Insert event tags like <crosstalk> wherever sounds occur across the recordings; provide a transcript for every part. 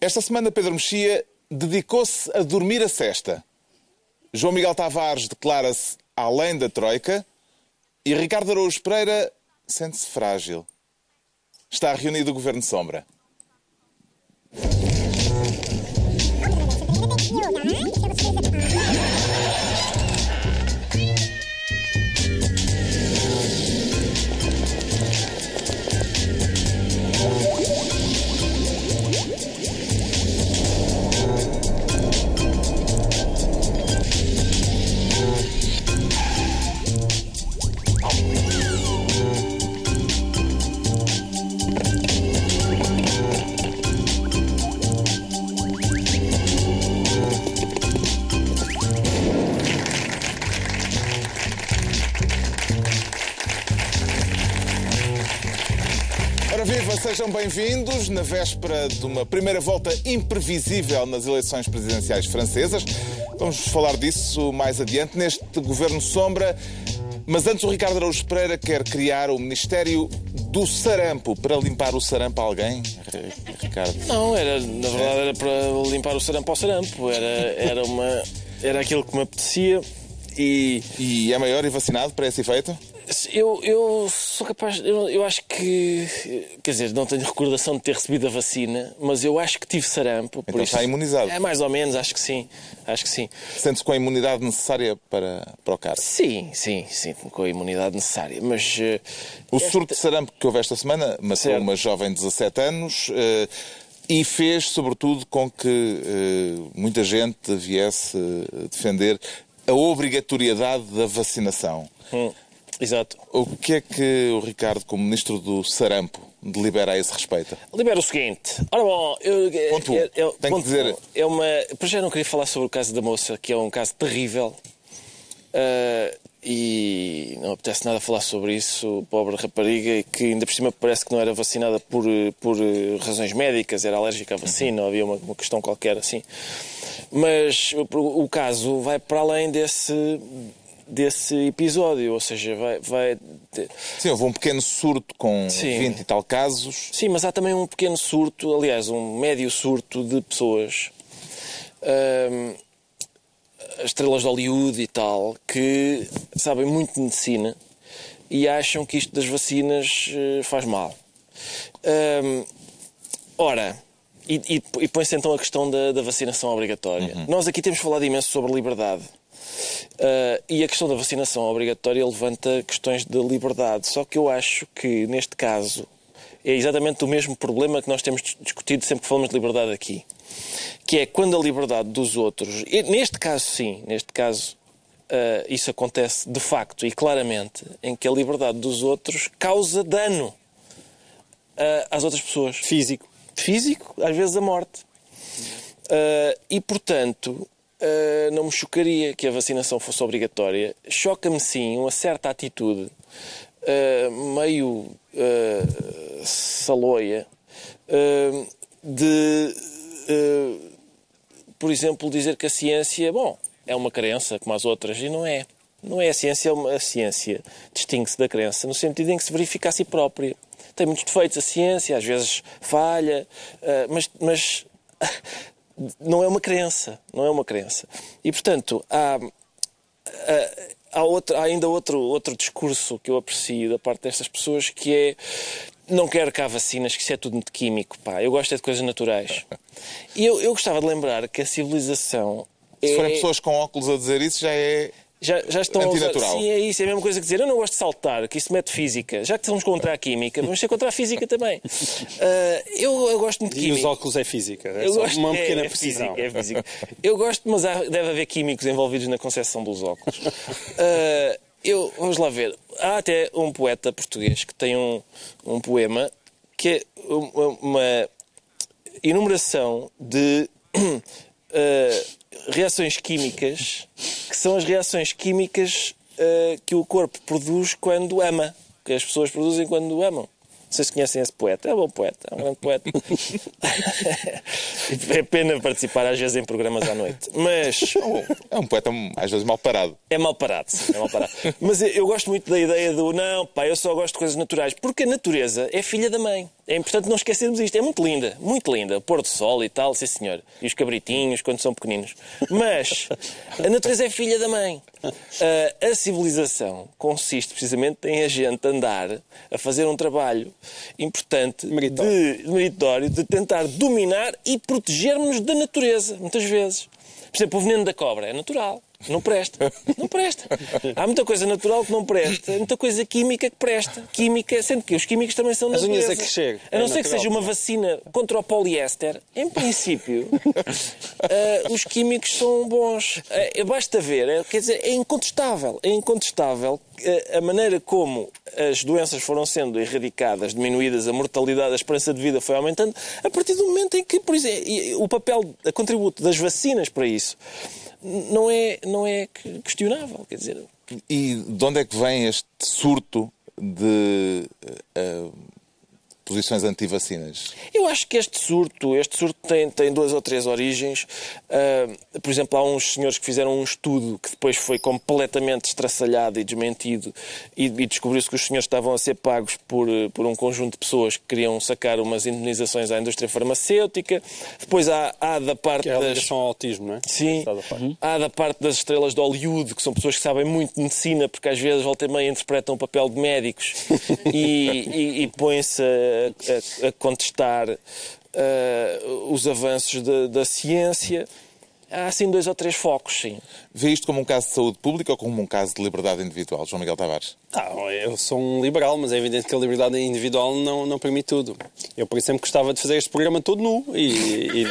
Esta semana, Pedro Mexia dedicou-se a dormir a cesta. João Miguel Tavares declara-se além da Troika e Ricardo Araújo Pereira sente-se frágil. Está reunido o Governo Sombra. Sejam bem-vindos na véspera de uma primeira volta imprevisível nas eleições presidenciais francesas. Vamos falar disso mais adiante neste Governo Sombra. Mas antes o Ricardo Araújo Pereira quer criar o Ministério do Sarampo para limpar o sarampo a alguém. <laughs> Ricardo. Não, era, na verdade era para limpar o sarampo ao sarampo. Era, era, uma, era aquilo que me apetecia e E é maior e vacinado para esse efeito? Eu, eu sou capaz. Eu, eu acho que. Quer dizer, não tenho recordação de ter recebido a vacina, mas eu acho que tive sarampo. Então está imunizado. É mais ou menos, acho que sim. Acho que sim. Sente-se com a imunidade necessária para, para o cargo. Sim, sim, sim, com a imunidade necessária. Mas. eh, O esta- surto de sarampo que houve esta semana matou Certo. uma jovem de 17 anos eh, e fez, sobretudo, com que eh, muita gente viesse defender a obrigatoriedade da vacinação. Hum, exato. O que é que o Ricardo, como Ministro do Sarampo, delibera a esse respeito? Libera o seguinte. Ora bom, eu, Ponto eu- eu- Tenho que ponto dizer- um. É uma. Para já não queria falar sobre o caso da moça, que é um caso terrível. Ah, e não apetece nada falar sobre isso, pobre rapariga, que ainda por cima parece que não era vacinada por, por eh, razões médicas, era alérgica à vacina, ou havia uma, uma questão qualquer assim. Mas o, o caso vai para além desse, desse episódio, ou seja, vai. vai Sim, houve um pequeno surto com Sim. 20 e tal casos. Sim, mas há também um pequeno surto, aliás, um médio surto de pessoas, hum, estrelas de Hollywood e tal, que sabem muito de medicina e acham que isto das vacinas eh, faz mal. Hum, ora, e, e, e põe-se então a questão da, da vacinação obrigatória. Nós aqui temos falado imenso sobre liberdade. Uh, e a questão da vacinação obrigatória levanta questões de liberdade. Só que eu acho que, neste caso, é exatamente o mesmo problema que nós temos dis- discutido sempre que falamos de liberdade aqui. Que é quando a liberdade dos outros. neste caso, sim, neste caso, uh, isso acontece de facto e claramente, em que a liberdade dos outros causa dano uh, às outras pessoas. Físico. Físico, às vezes a morte. Uh, e, portanto, uh, não me chocaria que a vacinação fosse obrigatória. Choca-me, sim, uma certa atitude uh, meio uh, saloia de, por exemplo, dizer que a ciência, bom, é uma crença como as outras, e não é. Não é a ciência, é uma, a ciência distingue-se da crença no sentido em que se verifica a si própria. Tem muitos defeitos a ciência, às vezes falha, mas, mas <laughs> não é uma crença, não é uma crença. E portanto há, há, outro, há ainda outro, outro discurso que eu aprecio da parte destas pessoas que é não quero cá vacinas, que isso é tudo muito químico, pá. Eu gosto é de coisas naturais. E eu, eu gostava de lembrar que a civilização Se é... forem pessoas com óculos a dizer isso, já é. Já, já estão a usar... Antinatural. Sim, é isso. É a mesma coisa que dizer eu não gosto de saltar, que isso mete física. Já que estamos contra a química, vamos ser contra a física também. <laughs> Ah, eu, eu gosto muito de E os química. óculos é física. É Eu só gosto- uma é- pequena é precisão. física, é física. Eu gosto, mas há- deve haver químicos envolvidos na concepção dos óculos. <laughs> Ah, eu, vamos lá ver. Há até um poeta português que tem um, um poema que é uma, enumeração de <clears throat> ah, reações químicas que são as reações químicas ah, que o corpo produz quando ama. Que as pessoas produzem quando amam. Não sei se conhecem esse poeta. É um bom poeta, é um grande poeta. <laughs> é pena participar às vezes em programas à noite. Mas É um poeta às vezes mal parado. é mal parado, sim, é mal parado. Mas eu, eu gosto muito da ideia do não, pá, eu só gosto de coisas naturais. Porque a natureza é filha da mãe. É importante não esquecermos isto. É muito linda, muito linda. Pôr do sol e tal, sim senhor. E os cabritinhos quando são pequeninos. Mas a natureza é filha da mãe. a civilização consiste precisamente em a gente andar a fazer um trabalho importante, meritório. De, meritório, de tentar dominar e protegermos da natureza, muitas vezes. Por exemplo, o veneno da cobra é natural. Não presta. Não presta. Há muita coisa natural que não presta, muita coisa química que presta. Química, sendo que os químicos também são As unhas a crescer. A não é ser que seja uma vacina contra o poliéster, em princípio, uh, <laughs> os químicos são bons. Uh, basta ver, uh, quer dizer, é incontestável. É incontestável a maneira como as doenças foram sendo erradicadas, diminuídas, a mortalidade, a esperança de vida foi aumentando, a partir do momento em que, por exemplo, o papel, a contributo das vacinas para isso não é, não é questionável. Quer dizer... E de onde é que vem este surto de uh, posições anti-vacinas? Eu acho que este surto, este surto tem, tem duas ou três origens. Uh, por exemplo, há uns senhores que fizeram um estudo que depois foi completamente estraçalhado e desmentido e, e descobriu-se que os senhores estavam a ser pagos por, por um conjunto de pessoas que queriam sacar umas indemnizações à indústria farmacêutica. Depois há, há da parte que é a das... ao autismo, não é? Sim. Há da parte das estrelas de Hollywood, que são pessoas que sabem muito de medicina, porque às vezes volta e meia interpretam o papel de médicos <laughs> e, e, e põem-se a, a contestar uh, os avanços da, da ciência há assim dois ou três focos, sim. Vê isto como um caso de saúde pública ou como um caso de liberdade individual, João Miguel Tavares? Ah, eu sou um liberal, mas é evidente que a liberdade individual não, não permite tudo. Eu, por exemplo, gostava de fazer este programa todo nu e, e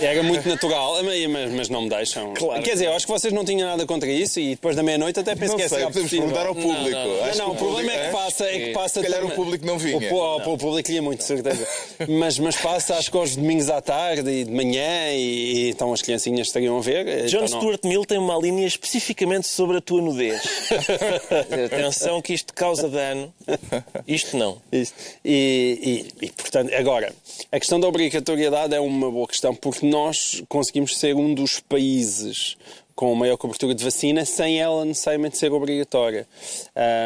era muito natural, mas, mas, não me deixam. Claro. Quer dizer, eu acho que vocês não tinham nada contra isso e depois da meia-noite até penso não que é sei, podemos perguntar ao público. Não, não, não o problema é que passa... É que passa Se calhar o público não vinha. O, o, o público ia muito, certeza. mas, mas passa, acho que aos domingos à tarde e de manhã e, e então as criancinhas estariam a ver. John então Stuart Mill tem uma linha especificamente sobre a tua nudez. <laughs> Atenção que isto causa dano. Isto não. <laughs> Isto. E, e, e, portanto, agora, a questão da obrigatoriedade é uma boa questão, porque nós conseguimos ser um dos países com maior cobertura de vacina sem ela necessariamente ser obrigatória.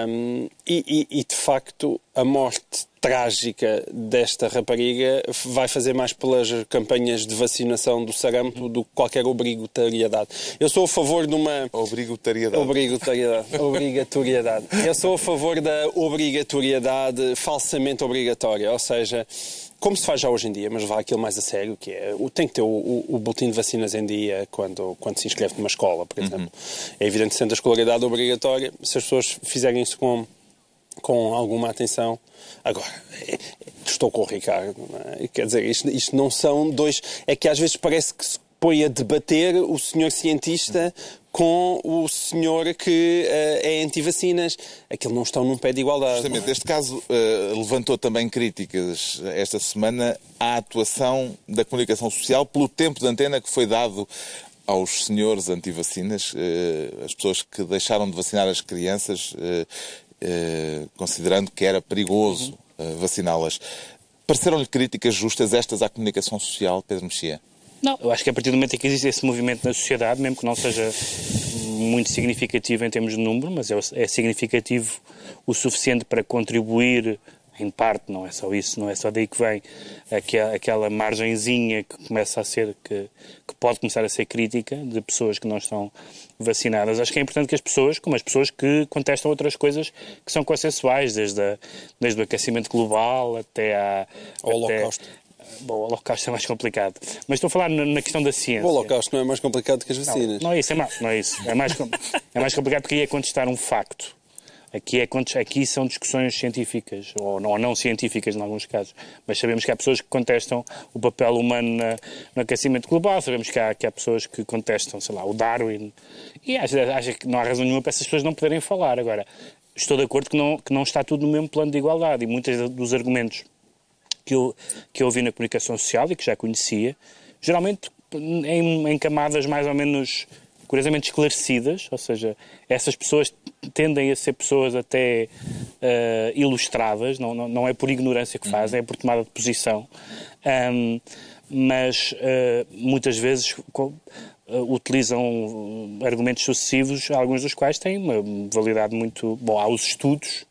Um, e, e, de facto, a morte trágica desta rapariga vai fazer mais pelas campanhas de vacinação do sarampo do que qualquer obrigatoriedade. Eu sou a favor de uma... Obrigatoriedade. Obrigatoriedade. <laughs> obrigatoriedade. Eu sou a favor da obrigatoriedade falsamente obrigatória, ou seja como se faz já hoje em dia, mas levar aquilo mais a sério, que é, tem que ter o, o, o boletim de vacinas em dia quando, quando se inscreve numa escola, por exemplo. Uhum. É evidente que sendo a escolaridade obrigatória, se as pessoas fizerem isso com, com alguma atenção. Agora, é, estou com o Ricardo, é? quer dizer, isto, isto não são dois. É que às vezes parece que se põe a debater o senhor cientista com o senhor que uh, é anti-vacinas. Aquilo não estão num pé de igualdade. Justamente, este caso uh, levantou também críticas esta semana à atuação da comunicação social pelo tempo de antena que foi dado aos senhores anti-vacinas, uh, as pessoas que deixaram de vacinar as crianças, considerando que era perigoso vaciná-las. Pareceram-lhe críticas justas estas à comunicação social, Pedro Mexia? Não, eu acho que a partir do momento em que existe esse movimento na sociedade, mesmo que não seja muito significativo em termos de número, mas é, é significativo o suficiente para contribuir em parte, não é só isso, não é só daí que vem aquela, aquela margenzinha que começa a ser, que, que, pode começar a ser crítica de pessoas que não estão vacinadas. Acho que é importante que as pessoas, como as pessoas que contestam outras coisas que são consensuais, desde, a, desde o aquecimento global até a... Ao Holocausto. Bom, o Holocausto é mais complicado. Mas estou a falar na questão da ciência. O Holocausto não é mais complicado que as vacinas. Não, não é isso, é, não é isso. É mais, é mais complicado porque aí é contestar um facto. Aqui, é, aqui são discussões científicas, ou não, ou não científicas em alguns casos, mas sabemos que há pessoas que contestam o papel humano na, no aquecimento global, sabemos que há, que há pessoas que contestam, sei lá, o Darwin, e acho, acho que não há razão nenhuma para essas pessoas não poderem falar. Agora, estou de acordo que não, que não está tudo no mesmo plano de igualdade, e muitos dos argumentos que eu, que eu ouvi na comunicação social e que já conhecia, geralmente em, em camadas mais ou menos curiosamente esclarecidas, ou seja, essas pessoas tendem a ser pessoas até uh, ilustradas, não, não, não, é por ignorância que fazem, é por tomada de posição, um, mas uh, muitas vezes uh, utilizam argumentos sucessivos, alguns dos quais têm uma validade muito. Bom, há os estudos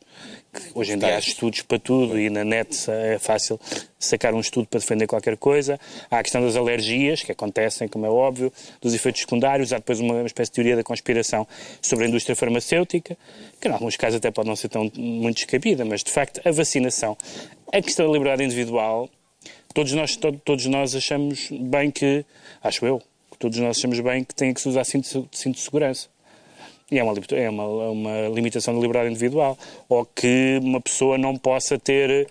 hoje em dia há estudos para tudo e na net é fácil sacar um estudo para defender qualquer coisa. Há a questão das alergias, que acontecem, como é óbvio, dos efeitos secundários. Há depois uma, espécie de teoria da conspiração sobre a indústria farmacêutica, que em alguns casos até pode não ser tão muito descabida, mas de facto a vacinação, a questão da liberdade individual, todos nós, to, todos nós achamos bem que, acho eu, todos nós achamos bem que tem que se usar cinto, cinto de segurança. E é uma, é uma, uma limitação da liberdade individual. Ou que uma pessoa não possa ter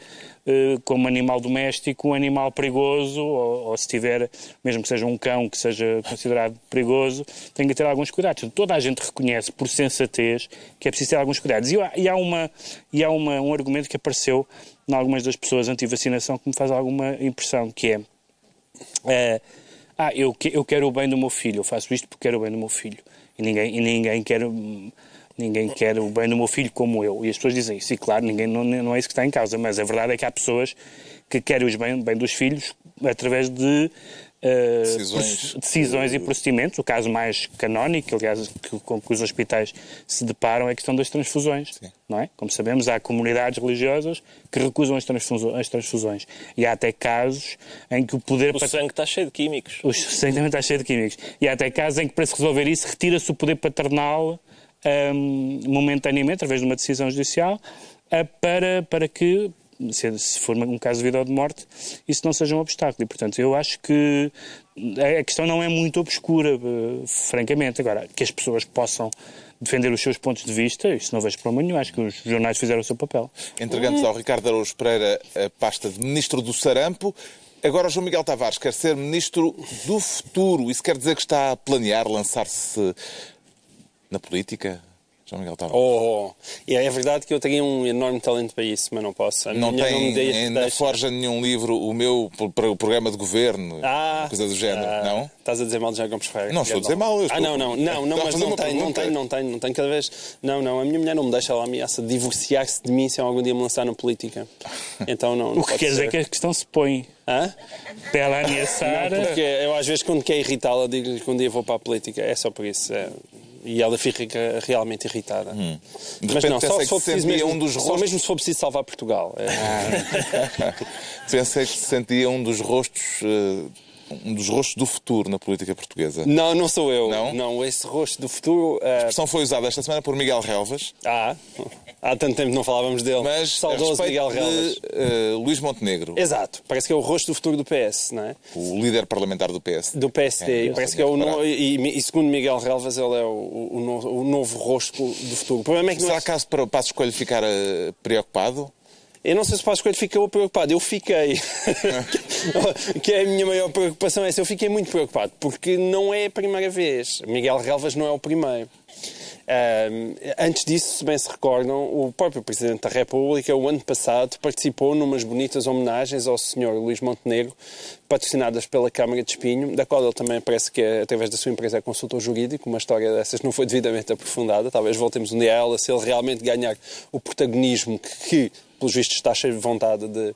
eh, como animal doméstico um animal perigoso, ou, ou, se tiver, mesmo que seja um cão que seja considerado perigoso, tem que ter alguns cuidados. Toda a gente reconhece, por sensatez, que é preciso ter alguns cuidados. E, e há, uma, e há uma, um argumento que apareceu em algumas das pessoas anti-vacinação que me faz alguma impressão, que é... é ah, eu, eu quero o bem do meu filho, eu faço isto porque quero o bem do meu filho. E ninguém, e ninguém quer ninguém quer o bem do meu filho como eu. E as pessoas dizem isso. E claro, ninguém, não, não é isso que está em causa, mas a verdade é que há pessoas que querem o bem, bem dos filhos através de decisões. decisões. e procedimentos. O caso mais canónico, aliás, que, com que os hospitais se deparam é a questão das transfusões. Não é? Como sabemos, há comunidades religiosas que recusam as, transfusões, as transfusões. E há até casos em que o poder... O sangue está cheio de químicos. O sangue também está cheio de químicos. E há até casos em que, para se resolver isso, retira-se o poder paternal um, momentaneamente, através de uma decisão judicial, uh, para, para que, se, for um caso de vida ou de morte, isso não seja um obstáculo. E, portanto, eu acho que a questão não é muito obscura, uh, francamente. Agora, que as pessoas possam defender os seus pontos de vista, isso não vejo problema nenhum. Acho que os jornais fizeram o seu papel. Entregando ao Ricardo Araújo Pereira a pasta de Ministro do Sarampo, Agora, João Miguel Tavares quer ser Ministro do Futuro. Isso quer dizer que está a planear lançar-se na política? João Miguel Tavares. Oh, oh. E é verdade que eu tenho um enorme talento para isso, mas não posso. não tem não na forja nenhum livro o meu para o programa de governo, ah, coisa do género, ah, não? Estás a dizer mal de Jacob Ferreira? Não estou a dizer mal. Estou... Ah, não, não, não, não mas não tenho, não tenho, não tenho, não tenho cada vez. Não, não, a minha mulher não me deixa, ela ameaça divorciar-se de mim se algum dia me lançar na política. Então não. não o que quer dizer que a questão se põe. Hã? Para ela ameaçar. Não, porque eu às vezes quando quer irritá-la digo-lhe que um dia vou para a política. É só por isso. É e ela fica realmente irritada. Hum. Mas não, só se for preciso mesmo, um dos rostos... só mesmo se for preciso salvar Portugal. É. Ah. <laughs> Pensei que se sentia um dos rostos. Uh um dos rostos do futuro na política portuguesa. Não, não sou eu. Não? Não, esse rosto do futuro... Uh... A expressão foi usada esta semana por Miguel Relvas. Ah, há tanto tempo não falávamos dele. Mas Saudoso Miguel Relvas. De, uh, Luís Montenegro. Exato. Parece que é o rosto do futuro do PS, não é? O líder parlamentar do PS. Do PSD. É, parece que é o no... e, e, segundo Miguel Relvas, ele é o, o, novo, o novo rosto do futuro. O problema é que Será é... caso para o Passo Escolho ficar uh, preocupado? Eu não sei se o Passos Coelho ficou preocupado, eu fiquei. <laughs> que é a minha maior preocupação é essa, eu fiquei muito preocupado, porque não é a primeira vez. Miguel Relvas não é o primeiro. Antes disso, se bem se recordam, o próprio Presidente da República, o ano passado, participou numas bonitas homenagens ao Sr. Luís Montenegro, patrocinadas pela Câmara de Espinho, da qual ele também parece que, através da sua empresa, é consultor jurídico. Uma história dessas não foi devidamente aprofundada. Talvez voltemos um dia a ela se ele realmente ganhar o protagonismo que, que pelos vistos, está cheio de vontade de,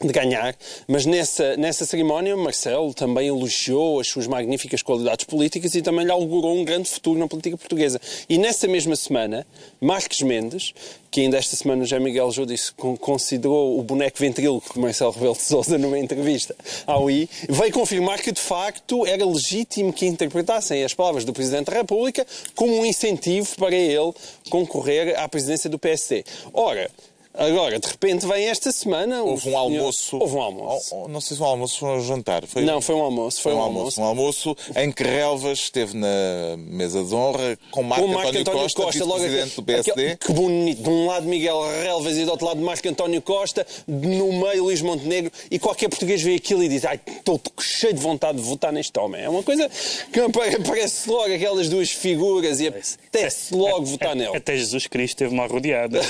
de ganhar, mas nessa, nessa cerimónia Marcelo também elogiou as suas magníficas qualidades políticas e também lhe augurou um grande futuro na política portuguesa. E nessa mesma semana, Marques Mendes, que ainda esta semana já Miguel Jô disse considerou o boneco ventríloco de Marcelo Rebelo de Sousa numa entrevista ao I, veio confirmar que de facto era legítimo que interpretassem as palavras do Presidente da República como um incentivo para ele concorrer à presidência do PSD. Ora, Agora, de repente, vem esta semana. Houve um almoço. Houve um almoço. Oh, oh, não sei se foi um almoço ou um jantar. Foi... Não, foi um almoço. Foi, foi um, um almoço. Um almoço em que Relvas esteve na mesa de honra com Marco, com Marco António, António Costa, Costa presidente do PSD. Aquele, que bonito. De um lado Miguel Relvas e do outro lado Marco António Costa, no meio Luís Montenegro. E qualquer português vê aquilo e diz: Ai, estou cheio de vontade de votar neste homem. É uma coisa que aparece logo aquelas duas figuras e apetece logo votar nele. Até Jesus Cristo teve uma rodeada.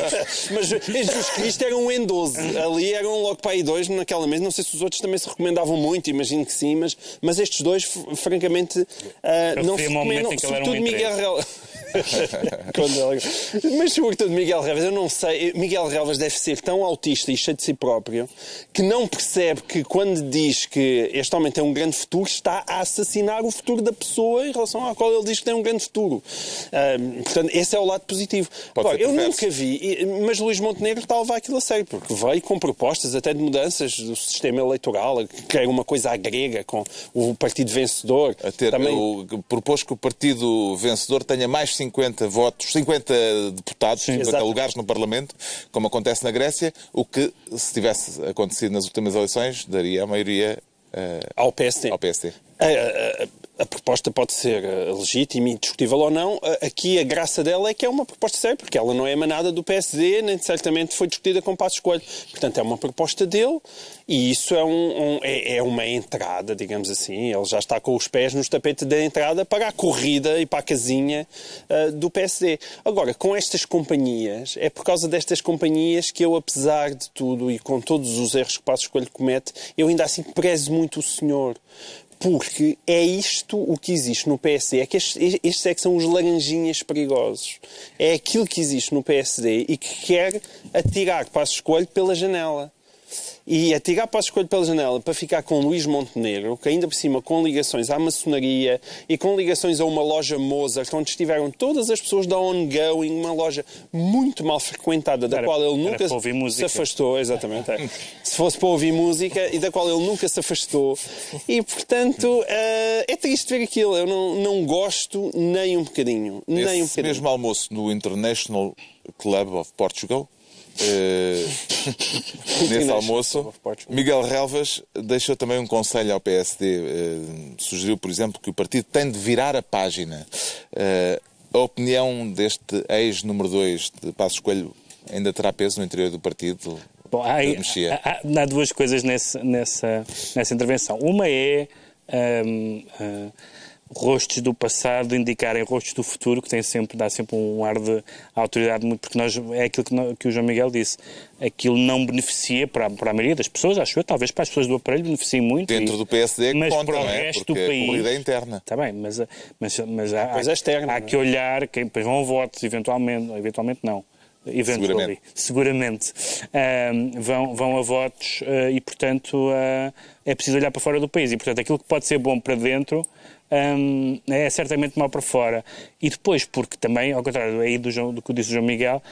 <laughs> Mas <laughs> Jesus Cristo era um N12. Ali eram logo para aí dois naquela mesa. Não sei se os outros também se recomendavam muito, imagino que sim, mas, mas estes dois, francamente, uh, não se recomendam. Sobretudo Miguel. Quando ele- <laughs> Mas sobretudo Miguel Relvas, eu não sei. Miguel Relvas deve ser tão autista e cheio de si próprio que não percebe que quando diz que este homem tem um grande futuro, está a assassinar o futuro da pessoa em relação à qual ele diz que tem um grande futuro. Ahm, portanto, esse é o lado positivo. Agora, eu nunca vi, mas Luís Montenegro está a levar aquilo a sério, porque veio com propostas até de mudanças do sistema eleitoral, que quer uma coisa grega, com o partido vencedor. Também- propôs que o partido vencedor tenha mais 50 votos, 50 deputados, 50 exato. lugares no Parlamento, como acontece na Grécia, o que, se tivesse acontecido nas últimas eleições, daria a maioria eh, ao PSD. ao PSD. A, proposta pode ser eh, legítima e discutível ou não. A- Aqui a graça dela é que é uma proposta séria, porque ela não é emanada do PSD, nem certamente foi discutida com Passo Escolho. Portanto, é uma proposta dele e isso é, um- um- é, é uma entrada, digamos assim. Ele já está com os pés nos tapetes da entrada para a corrida e para a casinha eh, do PSD. Agora, com estas companhias, é por causa destas companhias que eu, apesar de tudo e com todos os erros que Passo Escolho comete, eu ainda assim prezo muito o senhor. Porque é isto o que existe no PSD. É que estes, estes é que são os laranjinhas perigosos. É aquilo que existe no PSD e que quer atirar Passo Escolho pela janela. E atirar Passo Escolho pela janela para ficar com Luís Montenegro, que ainda por cima com ligações à maçonaria e com ligações a uma loja Mozart, onde estiveram todas as pessoas da Ongoing, uma loja muito mal frequentada, da Era- qual ele era nunca para ouvir se música. afastou, exatamente. é. Se fosse para ouvir música e da qual ele nunca se afastou. E, portanto, eh, é triste ver aquilo. Eu não, não gosto nem um bocadinho. Nem um Esse bocadinho. mesmo almoço no International Club of Portugal, eh, <laughs> nesse almoço. Miguel Relvas deixou também um conselho ao PSD. eh, sugeriu, por exemplo, que o partido tem de virar a página. Eh, a opinião deste ex-número 2 de Passos Coelho ainda terá peso no interior do partido? Bom, há, há- há- há duas coisas nesse- nessa, nessa intervenção. Uma é hum, ah, rostos do passado indicarem rostos do futuro, que tem sempre, dá sempre um ar de autoridade, muito, porque nós, é aquilo que, que o João Miguel disse. Aquilo não beneficia para, a- para a maioria das pessoas, acho eu, talvez para as pessoas do aparelho beneficie muito. Dentro e- do PSD mas conta, para o é? resto Porque do a país. corrida é interna. Está bem, mas, mas, mas há, é externa, há não é? que olhar, quem depois vão a votos, eventualmente, eventualmente não. Eventually, seguramente, Ahm, vão, vão a votos ah, e, portanto, ah, é preciso olhar para fora do país. E, portanto, aquilo que pode ser bom para dentro ahm, é certamente mau para fora. E depois, porque também, ao contrário aí do, João- do que disse o João Miguel,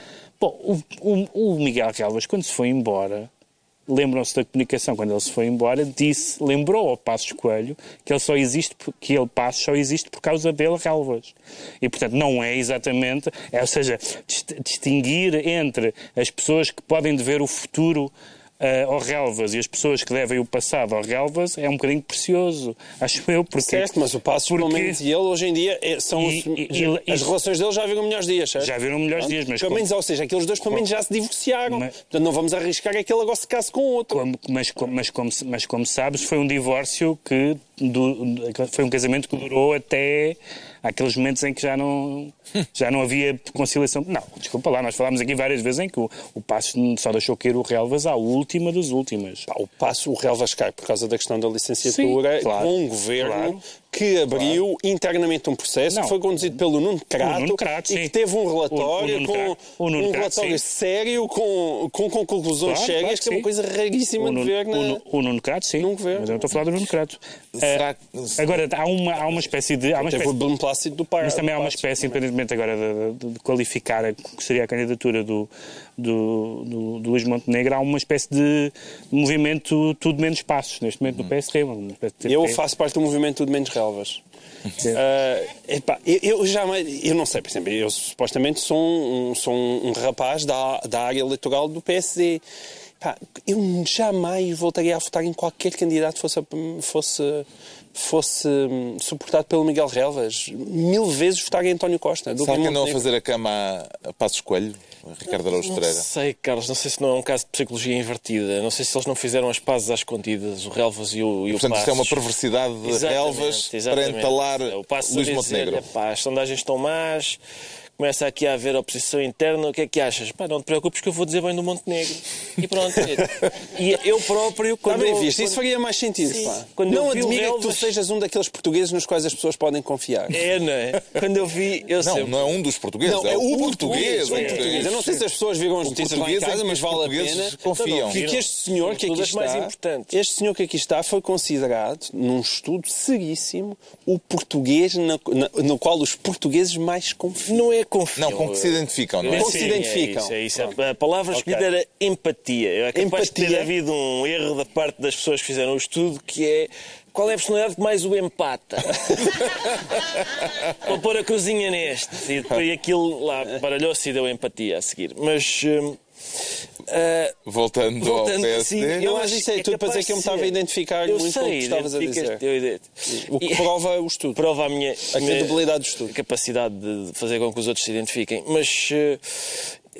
bom, o, o, o Miguel Galvas, quando se foi embora, lembram-se da comunicação quando ele se foi embora, disse, lembrou ao Passos Coelho que ele só existe, que ele Passos só existe por causa dele Relvas. E portanto não é exatamente, é, ou seja, dist- distinguir entre as pessoas que podem dever o futuro ah, ao Relvas e as pessoas que devem o passado ao Relvas é um bocadinho precioso, <laughs> acho eu, porque Certo, mas o Passo, pelo porque- menos, e ele hoje em dia é- são E- os- e- e- as relações dele já viram melhores dias, certo? Já viram melhores dias, mas pelo menos, ou seja, aqueles dois pelo menos já se divorciaram. Mas- Portanto, não vamos arriscar que aquele agora se case com outro. Como- mas, como- mas, como, mas como sabes, foi um divórcio que du- foi um casamento que durou até aqueles momentos em que já não, <laughs> já não havia conciliação. Não, desculpa lá, nós falámos aqui várias vezes em que o, o Passos só deixou cair o Relvas à última das últimas. Pá, o passo, o Real Vascai, por causa da questão da licenciatura, Sim, claro, com um governo claro. Que abriu internamente um processo Não. que foi conduzido pelo Nuno Crato, Nuno Crato, e que teve um O- o relatório Nuno com Crato- o Nuno um Crato, relatório sim. sério com, com, com conclusões Claro, sérias, claro que é uma coisa raríssima O de Nuno, ver na... o o Nuno Crato, sim. Num governo. Mas eu não estou a falar do Nuno Crato. Será Eh, que- agora, há uma, há uma espécie de. Há uma Teve espécie o Beneplácito do Par. Mas também há uma espécie, independentemente agora de, de- de qualificar a, que seria a candidatura do, do, do, do Luís Montenegro, há uma espécie de movimento tudo menos passos neste momento uma espécie de Eu faço parte do movimento Tudo Menos Relvas. Ah, epá, eu, eu jamais, eu não sei, por exemplo, eu supostamente sou um, sou um, um rapaz da, da área eleitoral do PSD. Epá, eu jamais voltaria a votar em qualquer candidato fosse, fosse, fosse hum, suportado pelo Miguel Relvas. Mil vezes votaria em António Costa. do Será que andam a fazer a cama a, a Passos Coelho? Ricardo Araújo Não Pereira. sei, Carlos, não sei se não é um caso de psicologia invertida. Não sei se eles não fizeram as pazes às escondidas, o Relvas e o, e o Portanto, isto é uma Passos. perversidade de Exatamente, relvas para exatamente. entalar o Luís Montenegro. "Epá, as sondagens estão más, começa aqui a haver oposição interna, o que é que achas? Pá, não te preocupes que eu vou dizer bem do Montenegro. E pronto. e eu próprio, Está quando... bem eu- visto, quando- isso faria mais sentido. Sim. pá. Quando eu não admira que tu sejas um daqueles portugueses nos quais as pessoas podem confiar. É, não é? Quando eu vi, eu Não, sempre... não é um dos portugueses, Não, é, é o português. o é português. Eu não sei se as pessoas viram as notícias lá em português é casa, que mas os vale a portugueses pena. confiam. Que, que este senhor que aqui está, este senhor que aqui está foi considerado, num estudo seríssimo, o português na- na- no qual os portugueses mais confiam. Não é Não, com que se identificam, não é? Com que se Sim, identificam. É isso, é isso. A palavra Ok. escolhida era empatia. É capaz de ter Empatia. havido um erro da parte das pessoas que fizeram o estudo que é qual é a personalidade que mais o empata? <laughs> Vou pôr a cruzinha neste. E depois <laughs> aquilo lá baralhou-se e deu empatia a seguir. Mas. hum, ah, Voltando, voltando, ao sim, PSD. eu acho acho isso é que tudo para dizer que eu me estava a identificar Eu muito com o que sei, estavas a dizer. eu O que E- prova o estudo. prova a minha, A credibilidade do estudo. capacidade de fazer com que os outros se identifiquem. Mas eh,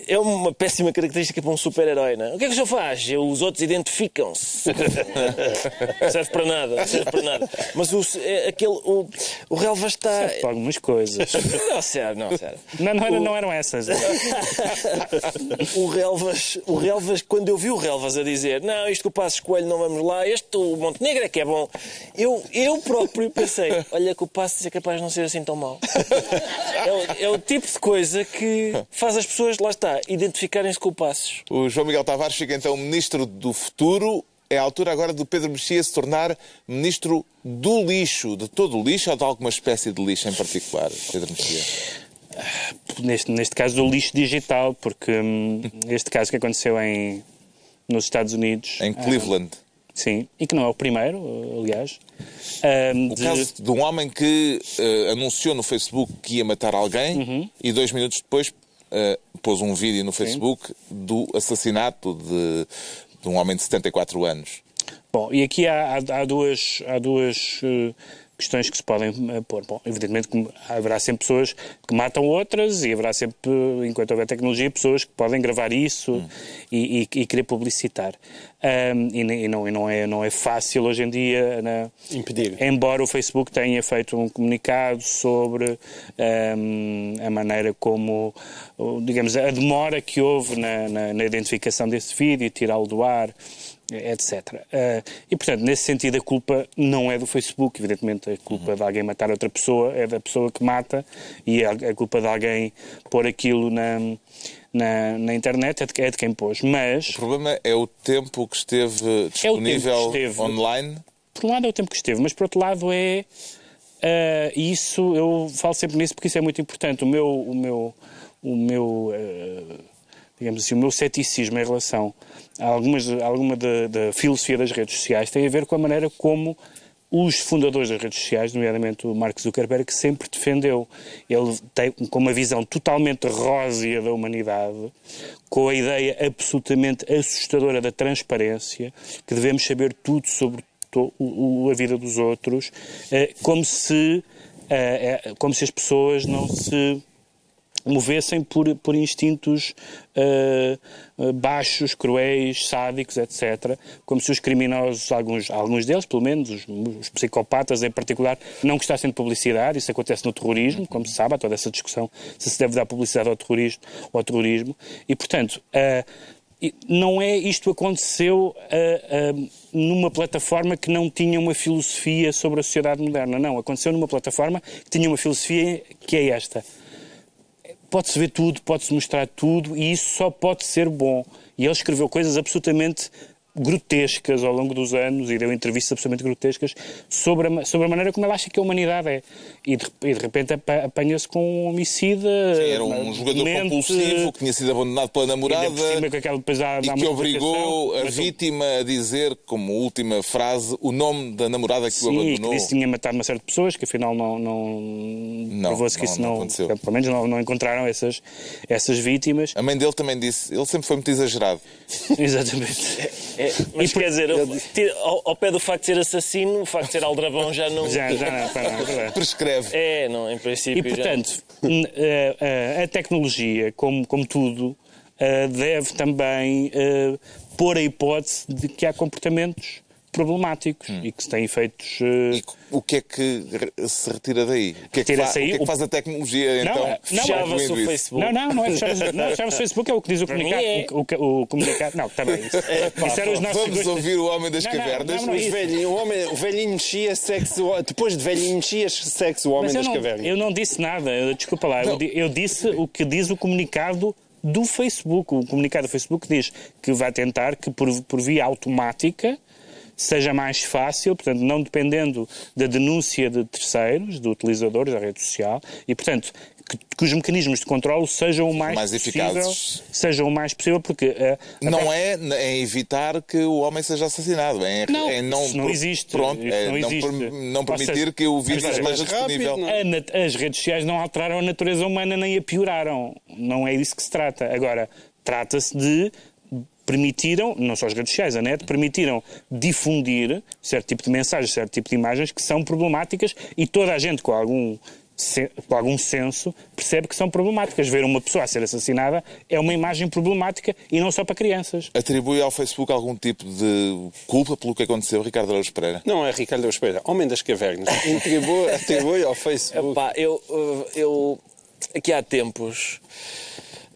é uma péssima característica para um super-herói, não é? O que é que o senhor faz? Os outros identificam-se. <laughs> Serve para nada, serve para nada. Mas o, é aquele, o, o relva está... Para algumas coisas. <laughs> Não, sério, não, sério. Não, não, era- não eram essas. <laughs> o Relvas, o Relvas, quando eu vi o Relvas a dizer não, isto que o Passos Coelho não vamos lá, este o Montenegro é que é bom, eu, eu próprio pensei, olha que o Passos é capaz de não ser assim tão mau. É o, é o tipo de coisa que faz as pessoas, lá está, identificarem-se com o Passos. O João Miguel Tavares fica então ministro do futuro. É a altura agora do Pedro Mexia se tornar ministro do lixo, de todo o lixo ou de alguma espécie de lixo em particular, Pedro Mexia? Neste, neste caso do lixo digital, porque hum, <laughs> este caso que aconteceu em, nos Estados Unidos. Em Cleveland. Sim, e que não é o primeiro, aliás. hum, O de- caso de um homem que eh, anunciou no Facebook que ia matar alguém Uhum. e dois minutos depois eh, pôs um vídeo no Facebook do assassinato de, de um homem de 74 anos. Bom, e aqui há, há- há duas, há duas eh, questões que se podem eh, pôr. Bom, evidentemente haverá sempre pessoas que matam outras e haverá sempre, enquanto houver tecnologia, pessoas que podem gravar isso e, e- e querer publicitar. Ahm, e, e não, não é, não é fácil hoje em dia né, Impedir. Embora o Facebook tenha feito um comunicado sobre ahm, a maneira como, digamos, a demora que houve na, na- na identificação desse vídeo e tirá-lo do ar, etc. Ah, e, portanto, nesse sentido, a culpa não é do Facebook. Evidentemente, a culpa de alguém matar outra pessoa é da pessoa que mata e a, culpa de alguém pôr aquilo na, na, na internet é de, é de quem pôs. Mas, O problema é o tempo que esteve É disponível esteve. online. por um lado é o tempo que esteve, mas por outro lado é ah, isso, eu falo sempre nisso porque isso é muito importante. O meu, o meu, o meu ah, digamos assim, o meu ceticismo em relação algumas, alguma da, da filosofia das redes sociais tem a ver com a maneira como os fundadores das redes sociais, nomeadamente o Mark Zuckerberg, sempre defendeu. Ele tem com uma visão totalmente rósea da humanidade, com a ideia absolutamente assustadora da transparência, que devemos saber tudo sobre a vida dos outros, eh, como se, eh, eh, como se as pessoas não se movessem por, por instintos baixos, cruéis, sádicos, etc. Como se os criminosos, alguns, alguns deles, pelo menos, os, os psicopatas em particular, não gostassem de publicidade. Isso acontece no terrorismo, como se sabe, há toda essa discussão se se deve dar publicidade ao terrorismo. Ao terrorismo. E, portanto, eh, e não é isto aconteceu ah, ah, numa plataforma que não tinha uma filosofia sobre a sociedade moderna. Não, aconteceu numa plataforma que tinha uma filosofia que é esta. Pode-se ver tudo, pode-se mostrar tudo e isso só pode ser bom. E ele escreveu coisas absolutamente grotescas ao longo dos anos e deu entrevistas absolutamente grotescas sobre a, sobre a maneira como ele acha que a humanidade é. E de, e de repente apa- apanha-se com um homicida. Era um jogador mente, compulsivo que tinha sido abandonado pela namorada cima com aquela- há e que obrigou a vítima a dizer, como última frase, o nome da namorada que o Sim, e que abandonou. disse que tinha matado uma série de pessoas, que afinal não, não, provou-se que não, isso não não, aconteceu. pelo menos não, não encontraram essas, essas vítimas. A mãe dele também disse, ele sempre foi muito exagerado. <laughs> Exatamente. <laughs> É, mas quer dizer, tira- ao, ao pé do facto de ser assassino, o facto de ser aldrabão já não. Já, já não, pá, não, é verdade. Prescreve. É, não, em princípio. E, já- portanto, n- a, a- a tecnologia, como, como tudo, eh, deve também eh, pôr a hipótese de que há comportamentos problemáticos e que têm efeitos. eh, E o que é que se retira daí? O que é que, Retira-se fa- o aí que, é que o- faz a tecnologia, Não, então? é- não, Fechava-se o isso? Facebook. Não, não, não é não, fechar o Facebook, é o que diz o comunicado. é. O, o, o comunicado. Não, está bem. Isso, isso era os nossos Vamos gostos. ouvir o Homem das Não, não, Cavernas. não, não, Os isso. velhinho, o, homem, o velhinho mexia sexo. Depois de velhinho mexia sexo o homem Mas eu das não, cavernas. eu não disse nada, eu- desculpa lá. Eu, eu disse o que diz o comunicado do Facebook. O comunicado do Facebook diz que vai tentar que, por, por via automática, seja mais fácil, portanto, não dependendo da denúncia de terceiros, de utilizadores da rede social, e, portanto, que, que os mecanismos de controle sejam o mais, Mais possível, eficazes. sejam o mais possível, porque eh, Não é em evitar que o homem seja assassinado, é em, Não, é não, isso não existe. Pronto, é não não, existe. não Ou permitir seja, que o vírus mas é rápido, disponível. não é? As redes sociais não alteraram a natureza humana nem a pioraram. Não é disso que se trata. Agora, trata-se de permitiram, não só as redes sociais, a net, permitiram difundir certo tipo de mensagens, certo tipo de imagens que são problemáticas e toda a gente com algum com algum senso, percebe que são problemáticas. Ver uma pessoa a ser assassinada é uma imagem problemática e não só para crianças. Atribui ao Facebook algum tipo de culpa pelo que aconteceu, Ricardo Araújo Pereira? Não é Ricardo Araújo Pereira, Homem das Cavernas. <laughs> Atribui, atribui ao Facebook. Epá, eu, eu aqui há tempos.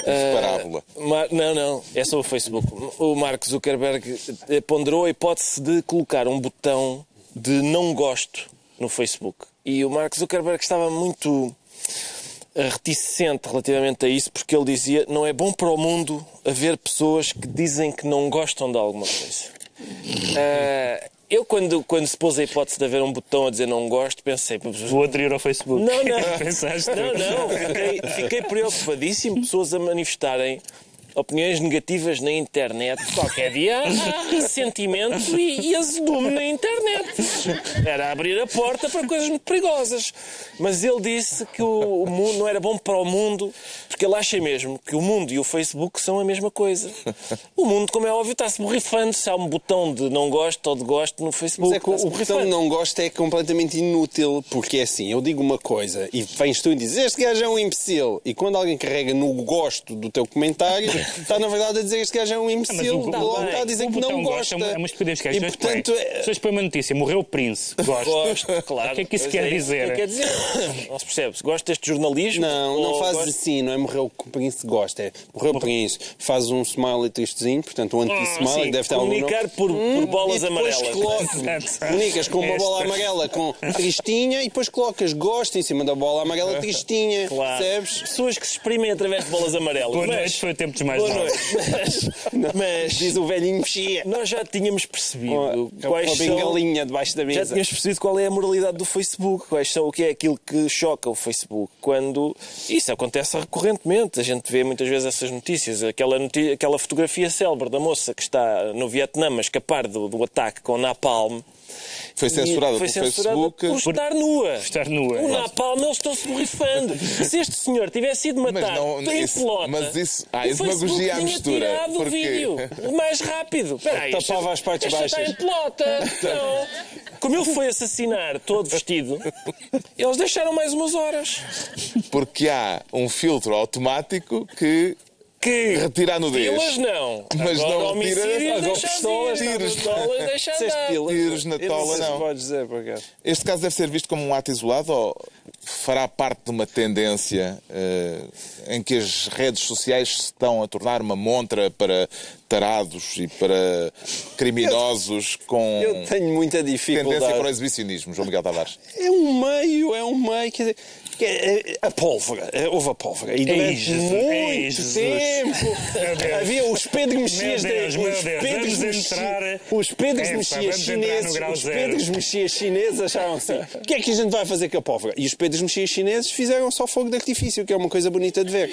Uh, Parábola. Mar- Não, não, é só o Facebook. O Mark Zuckerberg eh, ponderou a hipótese de colocar um botão de não gosto no Facebook. E o Mark Zuckerberg estava muito reticente relativamente a isso, porque ele dizia não é bom para o mundo haver pessoas que dizem que não gostam de alguma coisa. Eh, eu, quando, quando se pôs a hipótese de haver um botão a dizer não gosto, pensei, Vou aderir ao Facebook. não, não. <laughs> Pensaste? Não, não. Fiquei, fiquei preocupadíssimo. Pessoas a manifestarem opiniões negativas na internet. Qualquer dia <laughs> há ressentimento e, e azedume na internet. Era abrir a porta para coisas muito perigosas. Mas ele disse que o, o mundo não era bom para o mundo, porque ele acha mesmo que o mundo e o Facebook são a mesma coisa. O mundo, como é óbvio, está-se borrifando. Se há um botão de não gosto ou de gosto no Facebook. Mas é que o- botão borrifando. não gosto é completamente inútil, porque é assim, eu digo uma coisa e vens tu e dizes este gajo é um imbecil, e quando alguém carrega no gosto do teu comentário, está na verdade a dizer este gajo é um imbecil, o- logo está a dizer o que não gosta gosta. é uma estupidez que é. As pessoas portanto, põem- as pessoas põem uma notícia, morreu o príncipe. <laughs> Gosto. Gosto, claro. O que é que isso quer é dizer? que quer dizer? Não se percebe. Se gosta deste jornalismo. Não, não gosta- assim, não é morreu o príncipe gosta, é morreu o príncipe, faz um smile tristezinho, portanto um anti-smile Sim, que deve ter algum comunicar por, por bolas e depois amarelas. comunicas com uma bola amarela com tristinha e depois colocas gosto em cima da bola amarela tristinha, Claro. percebes? Pessoas que se exprimem através de bolas amarelas. Boa mas, noite, foi tempos mais Boa noite. <laughs> Mas, mas Diz o velhinho mexia. nós já tínhamos percebido Com a, com quais a são... bengalinha debaixo da Já mesa. tínhamos percebido qual é a moralidade do Facebook, quais são o que é aquilo que choca o Facebook. Quando isso acontece recorrentemente, a gente vê muitas vezes essas notícias. Aquela, noti- aquela fotografia célebre da moça que está no Vietnã a escapar do, do ataque com napalm. Foi censurada foi pelo censurada Facebook. por estar nua. estar nua, O napalm, eles estão-se borrifando. Se este senhor tivesse sido Mas matado não- em isso- pelota, mas isso- ah, o isso demagogia à mistura. tirado o Porquê? vídeo o mais rápido. Espera aí, Tapava esta- as partes esta está baixas. em pelota. Não. Como ele foi assassinar todo vestido, eles deixaram mais umas horas. Porque há um filtro automático que Que retira a nudez. pilas não. Mas Agora, não retira- agora pistolas, tiros. Deixa pilas. Tiros na tola, não. podes dizer. Este caso deve ser visto como um ato isolado ou fará parte de uma tendência eh, em que as redes sociais se estão a tornar uma montra para tarados e para criminosos com Eu tenho muita tendência dificuldade. para o exibicionismo, João Miguel Tavares? É um meio, é um meio. Quer dizer, que é- é- a pólvora, é, houve a pólvora. E durante Jesus, muito Jesus. tempo havia os Pedro Mexias. Deus, de- os Pedros Mexi- Os Pedros Mexias chineses. Os. Pedros Mexias chineses acharam assim: o que é que a gente vai fazer com a pólvora? E os Pedros Mexias chineses fizeram só fogo de artifício, que é uma coisa bonita de ver.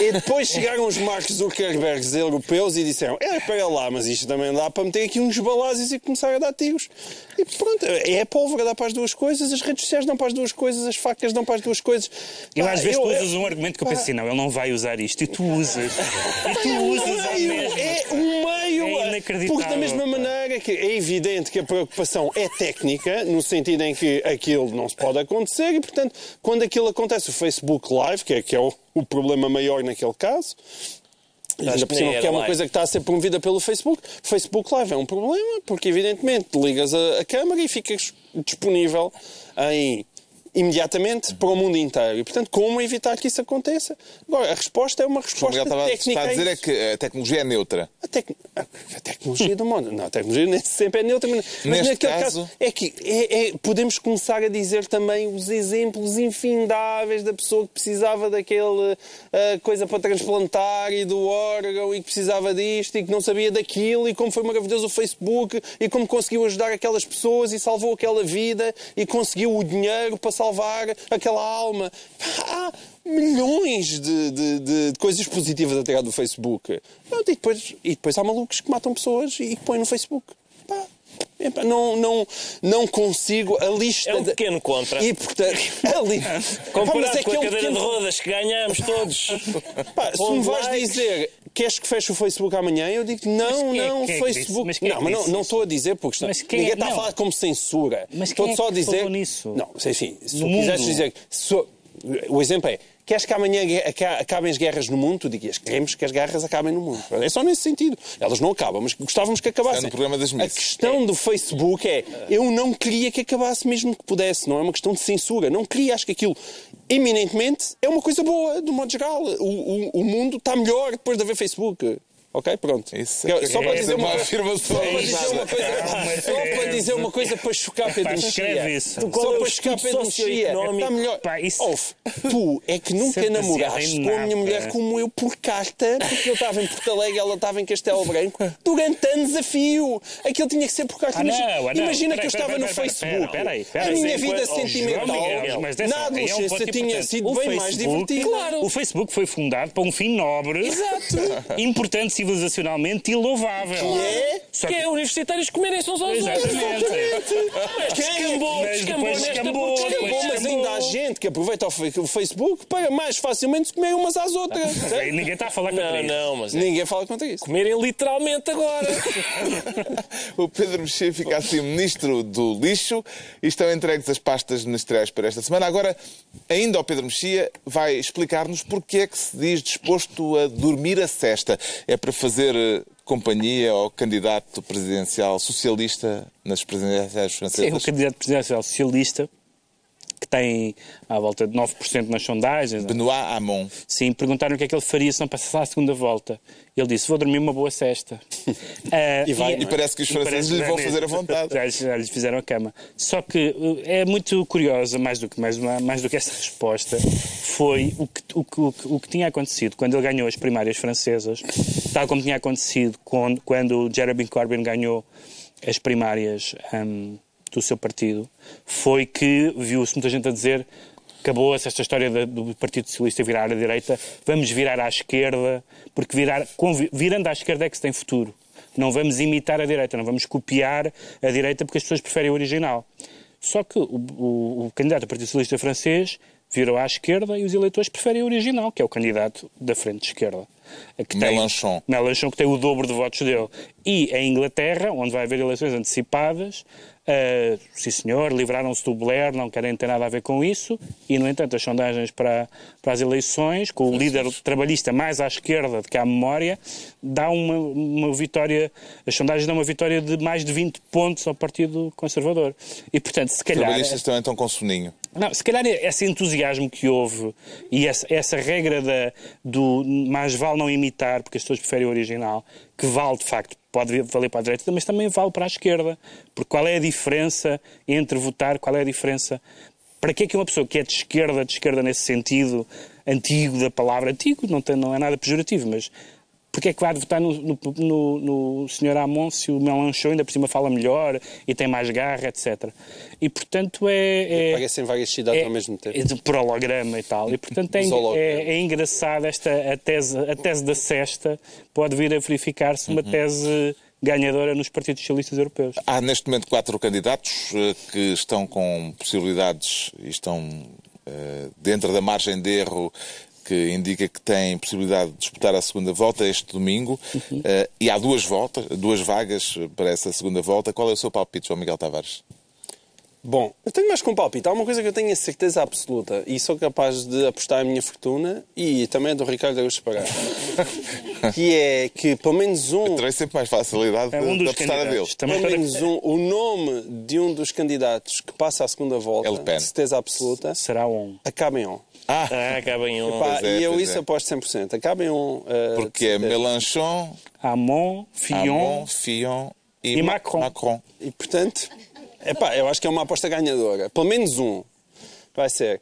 E depois chegaram os Mark Zuckerbergs europeus e disseram: é, espera lá, mas isto também dá para meter aqui uns balazes e começar a dar tiros. E pronto, é a pólvora, dá para as duas coisas, as redes sociais dão para as duas coisas, as facas dão para as duas coisas. Eu às vezes eu- tu eu- usas um argumento que eu penso assim, não, ele não vai usar isto. E tu usas. E tu É um usas ao meio, mesmo. é um meio. É inacreditável, Porque da mesma maneira que é evidente que a preocupação é técnica, no sentido em que aquilo não se pode acontecer, e portanto, quando aquilo acontece, o Facebook Live, que é, que é o, o problema maior naquele caso, Ainda por que cima, que é uma coisa que está a ser promovida pelo Facebook. Facebook Live é um problema, porque evidentemente ligas a, a câmara e ficas disponível em imediatamente para o mundo inteiro. E, portanto, como evitar que isso aconteça? Agora, a resposta é uma resposta Miguel técnica. está a dizer é que a tecnologia é neutra. A, tec- a tecnologia do mundo. Não, a tecnologia nem sempre é neutra, mas, Neste naquele caso- caso, é que é- é- podemos começar a dizer também os exemplos infindáveis da pessoa que precisava daquele ah, coisa para transplantar e do órgão e que precisava disto e que não sabia daquilo e como foi maravilhoso o Facebook e como conseguiu ajudar aquelas pessoas e salvou aquela vida e conseguiu o dinheiro para salvar aquela alma. Há milhões de, de- de- coisas positivas a tirar do Facebook. E depois, e depois há malucos que matam pessoas e que põem no Facebook. Pá, não, não, não consigo a lista. É um pequeno contra. E portanto, <laughs> ali. Comparado Pá, é com a é um cadeira pequeno- de rodas que ganhamos todos. Pá, se me vais dizer queres que feche o Facebook amanhã, eu digo não, é- não, é? Facebook. Mas é não, que mas não, não estou a dizer porque ninguém é- está a não. falar como censura. Mas estou quem é só a dizer. falou nisso? Não, enfim, se tu quiseres dizer. se- o exemplo é. Queres que amanhã acabem as guerras no mundo? Tu dizias, queremos que as guerras acabem no mundo. É só nesse sentido. Elas não acabam, mas gostávamos que acabassem. É no programa das a Misses. questão do Facebook é, eu não queria que acabasse mesmo que pudesse. Não é uma questão de censura. Não queria. Acho que aquilo, eminentemente, é uma coisa boa, do modo geral. O, o, o mundo está melhor depois de haver Facebook. Ok? Pronto. Isso é, só para é dizer uma uma afirmação só para dizer uma coisa, só para dizer uma coisa para chocar Pedro Mexia. escreve isso. Só para chocar Pedro Mexia. Está melhor. Pá, isso- Ouve, tu é que nunca é namoraste com a minha mulher como eu por carta, porque eu estava em Porto Alegre e ela estava em Castelo Branco, durante anos a fio. Aquilo tinha que ser por carta. Ah, não, ah, não. imagina que eu estava no Facebook. A minha vida sentimental na adolescência tinha sido bem mais divertida. Claro. O Facebook foi fundado para um fim nobre, Exato. importante civilizacionalmente e louvável. é? Só Que é universitários comerem-se uns aos outros. Exatamente. Mas descambou, Mas descambou depois descambou, depois Bom, mas ainda há gente que aproveita o Facebook para mais facilmente se comer umas às outras. <laughs> Certo? Ninguém está a falar contra Não, isso. não, mas é Ninguém fala contra isso. comerem literalmente agora. <laughs> O Pedro Mexia fica assim ministro do lixo e estão entregues as pastas ministeriais para esta semana. Agora, ainda o Pedro Mexia vai explicar-nos porque é que se diz disposto a dormir a cesta. É para fazer eh, companhia ao candidato presidencial socialista nas presidenciais Sim, o francesas? candidato presidencial socialista, tem à volta de 9% nas sondagens, Benoît Hamon. Sim, perguntaram o que é que ele faria se não passasse à segunda volta. Ele disse: Vou dormir uma boa cesta. <laughs> Ah, E vai, E parece que os e franceses lhe vão fazer a vontade. <laughs> Já, já lhes fizeram a cama. Só que uh, é muito curiosa, mais do que, mais, mais do que essa resposta, foi o que, o, o, o que tinha acontecido quando ele ganhou as primárias francesas, tal como tinha acontecido quando, quando Jeremy Corbyn ganhou as primárias hum, do seu partido, foi que viu-se muita gente a dizer acabou-se esta história do Partido Socialista virar à direita, vamos virar à esquerda, porque virar, virando à esquerda é que se tem futuro. Não vamos imitar a direita, não vamos copiar a direita porque as pessoas preferem o original. Só que o, o- o candidato do Partido Socialista francês virou à esquerda e os eleitores preferem o original, que é o candidato da frente de esquerda. Que tem- Mélenchon. Mélenchon, que tem o dobro de votos dele. E em Inglaterra, onde vai haver eleições antecipadas, ah, sim senhor, livraram-se do Blair, não querem ter nada a ver com isso, e no entanto as sondagens para, para as eleições, com o líder trabalhista mais à esquerda de que há memória, dá uma, uma vitória, as sondagens dão uma vitória de mais de 20 pontos ao Partido Conservador. E portanto, se Os calhar... trabalhistas também estão com soninho. Não, se calhar esse entusiasmo que houve e essa, essa regra da, do mais vale não imitar, porque as pessoas preferem o original, que vale de facto, pode valer para a direita, mas também vale para a esquerda. Porque qual é a diferença entre votar, qual é a diferença. Para que é que uma pessoa que é de esquerda, de esquerda nesse sentido antigo da palavra, antigo não, tem, não é nada pejorativo, mas porque é que vai votar no, no, no, no Sr. Amon se o Melanchon ainda por cima fala melhor e tem mais garra, etc. E portanto é. é Aparecem várias cidades é, ao mesmo tempo. é de por holograma e tal. E portanto é, <laughs> é, é engraçado esta a tese, a tese da cesta pode vir a verificar-se Uhum. uma tese ganhadora nos partidos socialistas europeus. Há neste momento quatro candidatos eh, que estão com possibilidades e estão eh, dentro da margem de erro que indica que têm possibilidade de disputar a segunda volta este domingo. Eh, e há duas voltas, duas vagas para essa segunda volta. Qual é o seu palpite, João Miguel Tavares? Bom, eu tenho mais com um palpite. Há uma coisa que eu tenho a certeza absoluta e sou capaz de apostar a minha fortuna e também a do Ricardo Araújo Pagar. <laughs> que é que pelo menos um, Terei sempre mais facilidade É um de, apostar a dele. Também pelo menos um, o nome de um dos candidatos que passa à segunda volta, de certeza absoluta, Será um. acaba em on. Ah, Ah, acaba em um. Pá, Pois é, e eu isso é. aposto 100%. Acaba em on. uh, porque é. Mélenchon, Amon, Fillon. Hamon, Fillon e, E Ma- Macron. Macron. E portanto, epá, eu acho que é uma aposta ganhadora. Pelo menos um vai ser.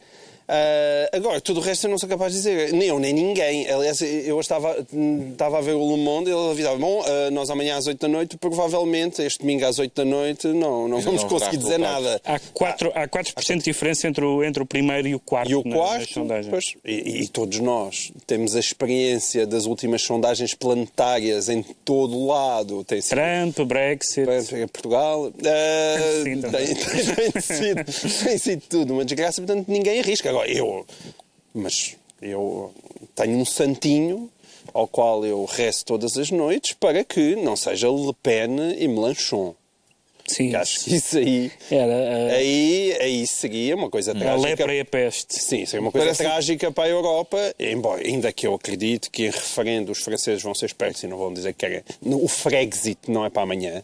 Ah, agora, tudo o resto eu não sou capaz de dizer. Nem eu, nem ninguém. Aliás, eu hoje estava, estava a ver o Le Monde e ele avisava: Bom, ah, nós amanhã às 8 da noite, provavelmente, este domingo às 8 da noite, não, não vamos não conseguir dizer nada. Há 4%, há 4 de diferença entre o, entre o primeiro e o quarto, E o na- nas quarto, sondagens. pois, e, e todos nós temos a experiência das últimas sondagens planetárias em todo o lado. Tem sido Trump, Brexit. para Portugal. Ah, Sim, tem, tem- <laughs> tem sido, tem sido tudo uma desgraça, portanto ninguém arrisca. Agora, eu. Mas eu tenho um santinho ao qual eu rezo todas as noites para que não seja Le Pen e Melanchon. Sim. Acho que isso aí. Era uh, Aí, aí seria uma coisa a trágica. lepra e a peste. Sim, seria uma coisa Parece- trágica para a Europa, embora, ainda que eu acredite que em referendo os franceses vão ser espertos e não vão dizer que querem. O Frexit não é para amanhã.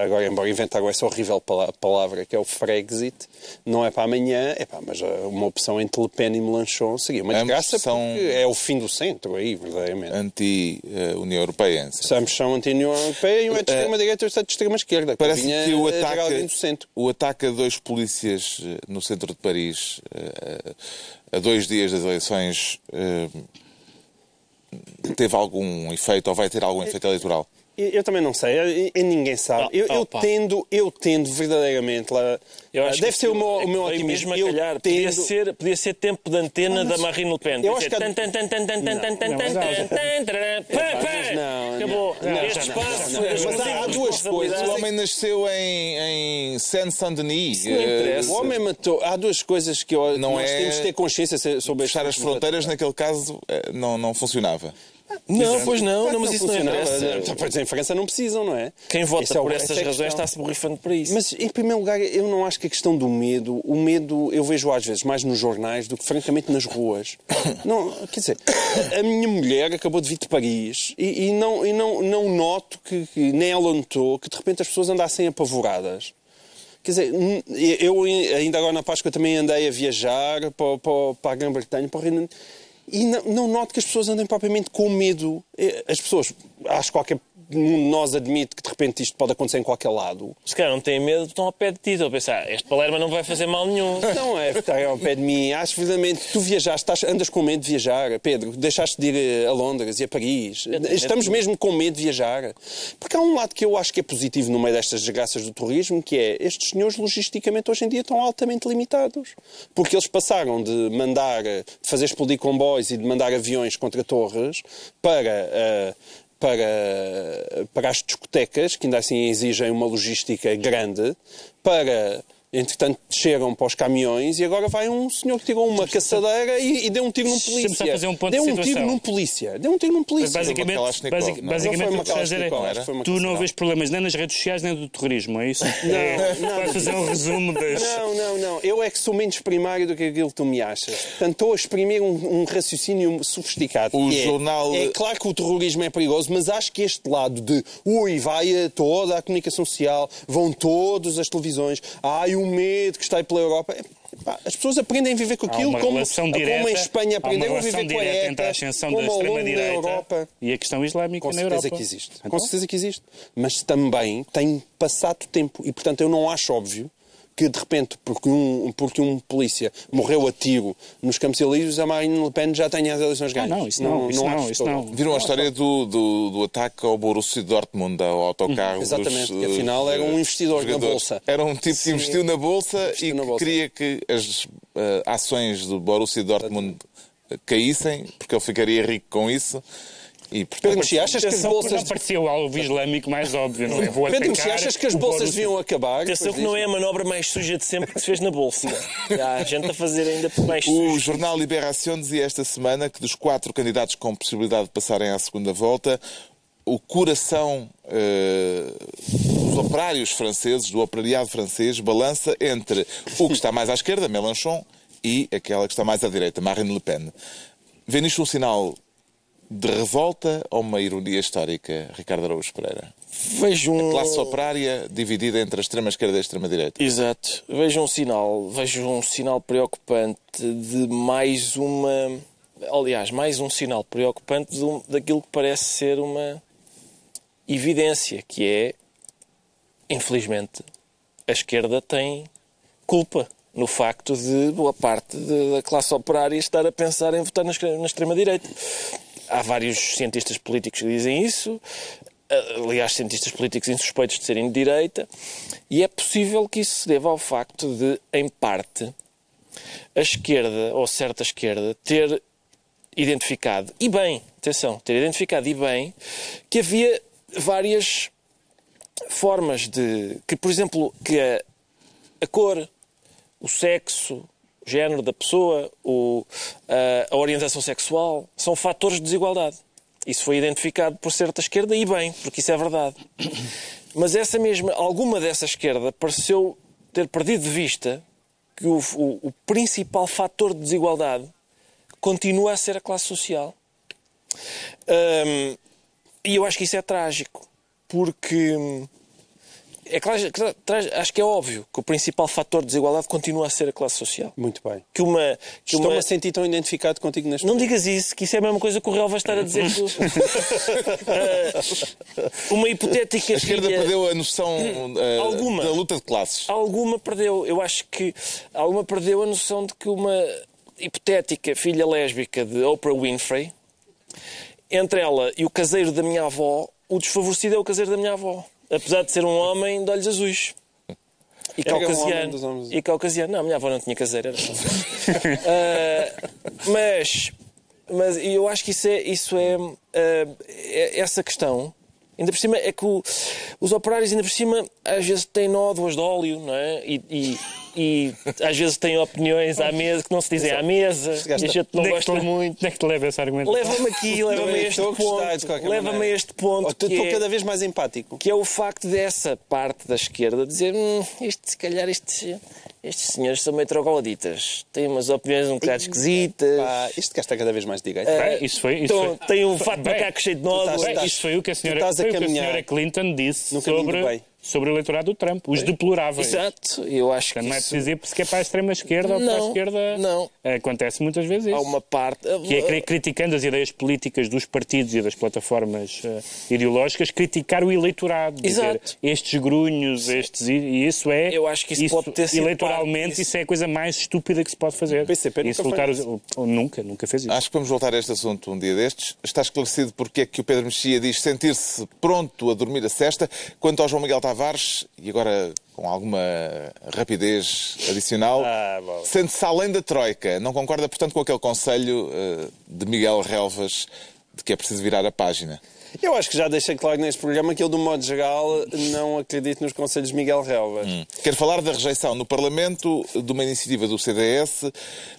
Agora, embora inventaram essa horrível pala- palavra que é o Frexit, não é para amanhã, é pá, mas ah, uma opção entre Le Pen e Melanchon seria uma desgraça são- porque é o fim do centro aí, verdadeiramente. Anti-União Europeia. Ambos são anti-União Europeia e um é de extrema-direita e outro é de extrema-esquerda. Parece vinha que o ataque, do centro. o ataque a dois polícias eh, no centro de Paris eh, a dois dias das eleições eh, teve algum efeito ou vai ter algum efeito eleitoral? Eu também não sei, ninguém sabe. Eu, eu tendo, eu tendo verdadeiramente lá. deve ser o meu, é o meu otimismo. Mesmo eu calhar. Podia, ser, podia ser tempo de antena mas... da Marine Le Pen. Eu acho que. Não, acabou. Este espaço. Mas há duas coisas. O homem nasceu em Saint-Saint-Denis. O homem matou. Há duas coisas que nós temos de ter consciência sobre estas. Fechar as fronteiras, naquele caso, não funcionava. Não, pois não, não, mas que isso não interessa. Pois em França não precisam, não é? Quem vota Esse é por essa essas é razões está-se borrifando para isso. Mas, em primeiro lugar, eu não acho que a questão do medo, o medo eu vejo às vezes mais nos jornais do que, francamente, nas ruas. <coughs> Não, quer dizer, a minha mulher acabou de vir de Paris e, e não, e não, não noto que, que nem ela notou que de repente as pessoas andassem apavoradas. Quer dizer, eu ainda agora na Páscoa também andei a viajar para, para, para a Grã-Bretanha, para o Reino Unido, e não, não noto que as pessoas andem propriamente com medo. Eh, As pessoas, acho que qualquer um de nós admite que de repente isto pode acontecer em qualquer lado. Se calhar não têm medo, estão ao pé de ti. Estão a pensar, este Palermo não vai fazer mal nenhum. <laughs> Não é estar ao pé de mim. Acho verdadeiramente que tu viajaste, estás- andas com medo de viajar, Pedro. Deixaste de ir eh, a Londres e a Paris. Estamos mesmo com medo de viajar. Porque há um lado que eu acho que é positivo no meio destas desgraças do turismo, que é estes senhores logisticamente hoje em dia estão altamente limitados. Porque eles passaram de mandar, eh, de fazer explodir comboios e de mandar aviões contra torres para. eh, para, para as discotecas, que ainda assim exigem uma logística grande, para, entretanto, desceram para os caminhões e agora vai um senhor que tirou uma caçadeira e, e deu um tiro num polícia. só fazer um ponto deu de um tiro num polícia. Deu um tiro num polícia. Basicamente, basic- não? basicamente Não o que estás a dizer é tu não vês problemas nem nas redes sociais nem do terrorismo, é isso? é, não, vai fazer um resumo das... Não, não, não. Eu é que sou menos primário do que aquilo que tu me achas. Portanto, estou a exprimir um, um raciocínio sofisticado. O que é- jornal- É, claro que o terrorismo é perigoso, mas acho que este lado de ui, vai a toda a comunicação social, vão todas as televisões, ai, o medo que está aí pela Europa. é, pá, As pessoas aprendem a viver com aquilo, uma como, relação como direta, em Espanha aprenderam a viver com a direta entre a ETA, ascensão da como da extrema-direita Europa. e a questão islâmica Com na certeza Europa. que existe. Com Então, certeza que existe. Mas também tem passado tempo. E, portanto, eu não acho óbvio que, de repente, porque um, porque um polícia morreu a tiro nos Campos Elíseos, a Marine Le Pen já tenha as eleições ganhas. não, isso não, isso não, acho isso não. Viram a história do, do, do ataque ao Borussia Dortmund, ao autocarro dos, Exatamente, que eh, afinal era um investidor na jogadores. Bolsa. Era um tipo que investiu na Bolsa Investiu e na que Bolsa. queria que as eh, ações do Borussia Dortmund caíssem, porque ele ficaria rico com isso. E, Pedro portanto, Mexia, achas que as bolsas... Não parecia o alvo islâmico mais óbvio, não é? Vou Pedro atacar Mexia, achas que as o bolsas Borussia. deviam acabar? Atenção que não é a manobra mais suja de sempre que se fez na Bolsa. Há gente a fazer ainda mais O sujo. jornal Liberação dizia esta semana que dos quatro candidatos com possibilidade de passarem à segunda volta, o coração eh, dos operários franceses, do operariado francês, balança entre o que está mais à esquerda, Mélenchon, e aquela que está mais à direita, Marine Le Pen. Vê nisto um sinal de revolta ou uma ironia histórica, Ricardo Araújo Pereira? Vejo um... A classe operária dividida entre a extrema-esquerda e a extrema-direita. Exato. Vejo um sinal, vejo um sinal preocupante de mais uma... Aliás, mais um sinal preocupante de um, daquilo que parece ser uma evidência, que é, infelizmente, a esquerda tem culpa no facto de boa parte da classe operária estar a pensar em votar na extrema-direita. Há vários cientistas políticos que dizem isso, aliás, cientistas políticos insuspeitos de serem de direita, e é possível que isso se deva ao facto de, em parte, a esquerda, ou certa esquerda, ter identificado, e bem, atenção, ter identificado e bem, que havia várias formas de. que, por exemplo, que a, a cor, o sexo, género da pessoa, o, a, a orientação sexual são fatores de desigualdade. Isso foi identificado por certa esquerda e bem, porque isso é verdade. Mas essa mesma, alguma dessa esquerda pareceu ter perdido de vista que o, o, o principal fator de desigualdade continua a ser a classe social. Um, e eu acho que isso é trágico, porque é claro, acho que é óbvio que o principal fator de desigualdade continua a ser a classe social. Muito bem. Que uma, que Estou-me uma... a sentir tão identificado contigo neste Não momento. digas isso, que isso é a mesma coisa que o Real vai estar a dizer. uh, <laughs> <laughs> uma hipotética A esquerda filha... perdeu a noção uh, alguma, da luta de classes. Alguma perdeu. Eu acho que alguma perdeu a noção de que uma hipotética filha lésbica de Oprah Winfrey entre ela e o caseiro da minha avó, o desfavorecido é o caseiro da minha avó. Apesar de ser um homem de olhos azuis. E caucasiano. Um e caucasiano. Não, a minha avó não tinha caseiro, era só. uh, <laughs> mas, mas eu acho que isso é, isso é, uh, é essa questão. Ainda por cima é que o, os operários, ainda por cima, às vezes têm nódoas de óleo, não é? E, e e às vezes têm opiniões à mesa que não se dizem à mesa e a gente não gosta muito. Onde é que te leva esse argumento? Leva-me aqui, leva-me a este ponto. Leva-me a este ponto. Estou é, cada vez mais empático. Que é o facto dessa parte da esquerda dizer hum, isto, se calhar estes, estes senhores são meio trogloditas. Têm umas opiniões um bocado esquisitas. Pá, este gajo está cada vez mais direito. Uh, isso foi, isso então, foi. Tem um fato de macaco cheio de nódulos. Isso foi o que a senhora, foi o que a senhora Clinton disse sobre sobre o eleitorado do Trump, os deploráveis. Exato, eu acho que. Não é preciso dizer se é para a extrema-esquerda ou para a esquerda. Não. Acontece muitas vezes isso. Há uma parte. Que é criticando as ideias políticas dos partidos e das plataformas uh, ideológicas, criticar o eleitorado. Exato. Dizer, estes grunhos, estes. E isso é. Eu acho que isso, isso pode ter sido. Eleitoralmente, isso... isso é a coisa mais estúpida que se pode fazer. PCP nunca, os... nunca, nunca fez isso. Acho que vamos voltar a este assunto um dia destes. Está esclarecido porque é que o Pedro Mexia diz sentir-se pronto a dormir a cesta. Quanto ao João Miguel Tavares, e agora com alguma rapidez adicional, ah, sente-se além da Troika. Não concorda, portanto, com aquele conselho uh, de Miguel Relvas de que é preciso virar a página? Eu acho que já deixei claro neste programa que eu, do modo geral, não acredito nos conselhos de Miguel Relvas. Hum. Quero falar da rejeição no Parlamento de uma iniciativa do CDS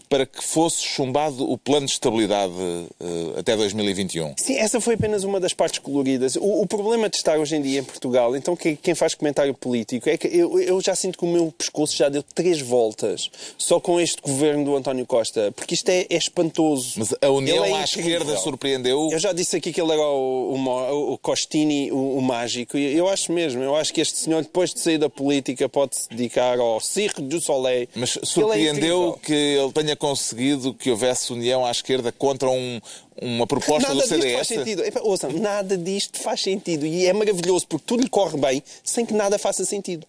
para que fosse chumbado o plano de estabilidade uh, até 2021. Sim, essa foi apenas uma das partes coloridas. O, o problema de estar hoje em dia em Portugal, então que, quem faz comentário político, é que eu, eu, já sinto que o meu pescoço já deu três voltas só com este governo do António Costa, porque isto é, é espantoso. Mas a união é à esquerda surpreendeu? Eu já disse aqui que ele era o, o, o Costini, o, o, mágico, e eu acho mesmo, eu acho que este senhor, depois de sair da política, pode se dedicar ao Cirque du Soleil. Mas surpreendeu ele, é que ele tenha conseguido que houvesse união à esquerda contra um, uma proposta nada do CDS? Disto faz sentido. Epa, ouçam, nada disto faz sentido. E é maravilhoso porque tudo lhe corre bem sem que nada faça sentido.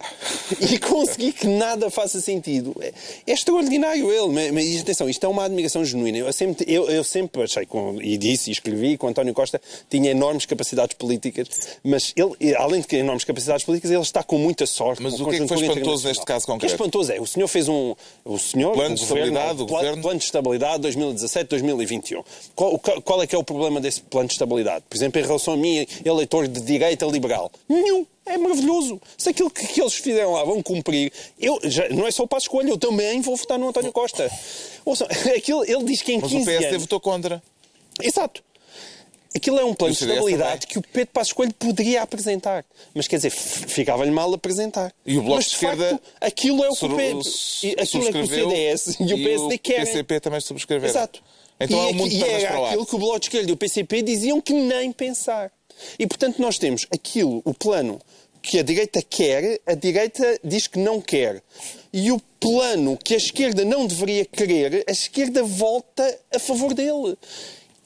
E <laughs> conseguir que nada faça sentido é, é extraordinário ele. Mas atenção, isto é uma admiração genuína. Eu sempre, eu, eu sempre achei, com, e disse e escrevi, que o António Costa tinha enormes capacidades políticas, mas ele, além de ter enormes capacidades políticas, ele está com muita sorte. Mas o que é que foi espantoso neste caso concreto? O que é espantoso é, o senhor fez um... O senhor, plano de estabilidade, o governo, plano de estabilidade 2017-2021. Qual, qual é que é o problema desse plano de estabilidade? Por exemplo, em relação a mim, eleitor de direita liberal. Nenhum. É maravilhoso. Se aquilo que, que eles fizeram lá vão cumprir, eu, já, não é só para a escolha, eu também vou votar no António Costa. Ouçam, <laughs> aquilo, ele diz que em Mas 15 o PSD anos... votou contra. Exato. Aquilo é um plano E o de estabilidade que o Pedro Passos Coelho poderia apresentar. Mas quer dizer, ficava-lhe mal apresentar. E o Bloco Mas, de Esquerda facto, aquilo é o que o Pedro, e aquilo é que o CDS e o PSD querem. PCP também subscreveram. Exato. Então e, é um mundo de e era para o ar. aquilo que o Bloco de Esquerda e o PCP diziam que nem pensar. E, portanto, nós temos aquilo, o plano que a direita quer, a direita diz que não quer. E o plano que a esquerda não deveria querer, a esquerda volta a favor dele.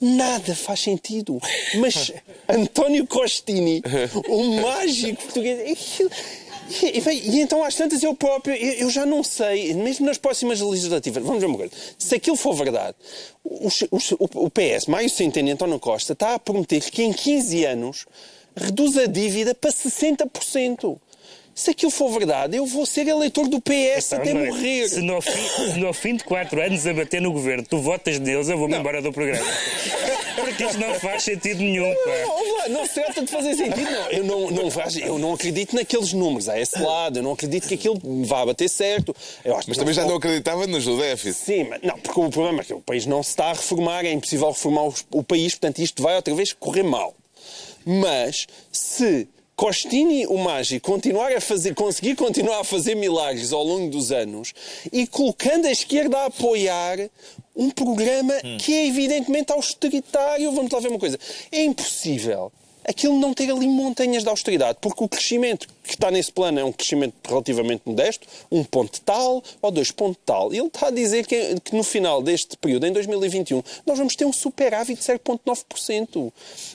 Nada faz sentido. Mas António Costini, o <laughs> mágico português. E, bem, e então, às tantas, eu próprio, eu, eu já não sei, mesmo nas próximas legislativas, vamos ver uma coisa, se aquilo for verdade, o, o- o PS, Mário Centeno e António Costa, está a prometer que em 15 anos reduz a dívida para 60%. Se aquilo for verdade, eu vou ser eleitor do PS até André, morrer. Se no fim, se no fim de quatro anos a bater no governo tu votas neles, eu vou-me embora do programa. Porque isto não faz sentido nenhum. Não, lá, não se trata de fazer sentido. Não. Eu, não, não, faz- eu não acredito naqueles números a esse lado. Eu não acredito que aquilo vá bater certo. Eu acho Mas também já não acreditava nos do déficit. Sim, mas não, porque o problema é que o país não se está a reformar, é impossível reformar os- o país, portanto isto vai outra vez correr mal. Mas se Costini, o mágico, continuar a fazer, conseguir continuar a fazer milagres ao longo dos anos e colocando a esquerda a apoiar um programa que é evidentemente austeritário, vamos lá ver uma coisa, é impossível aquilo não ter ali montanhas de austeridade, porque o crescimento que está nesse plano é um crescimento relativamente modesto, um ponto tal ou dois pontos tal. E ele está a dizer que, que no final deste período, em 2021, nós vamos ter um superávit de 0,9%.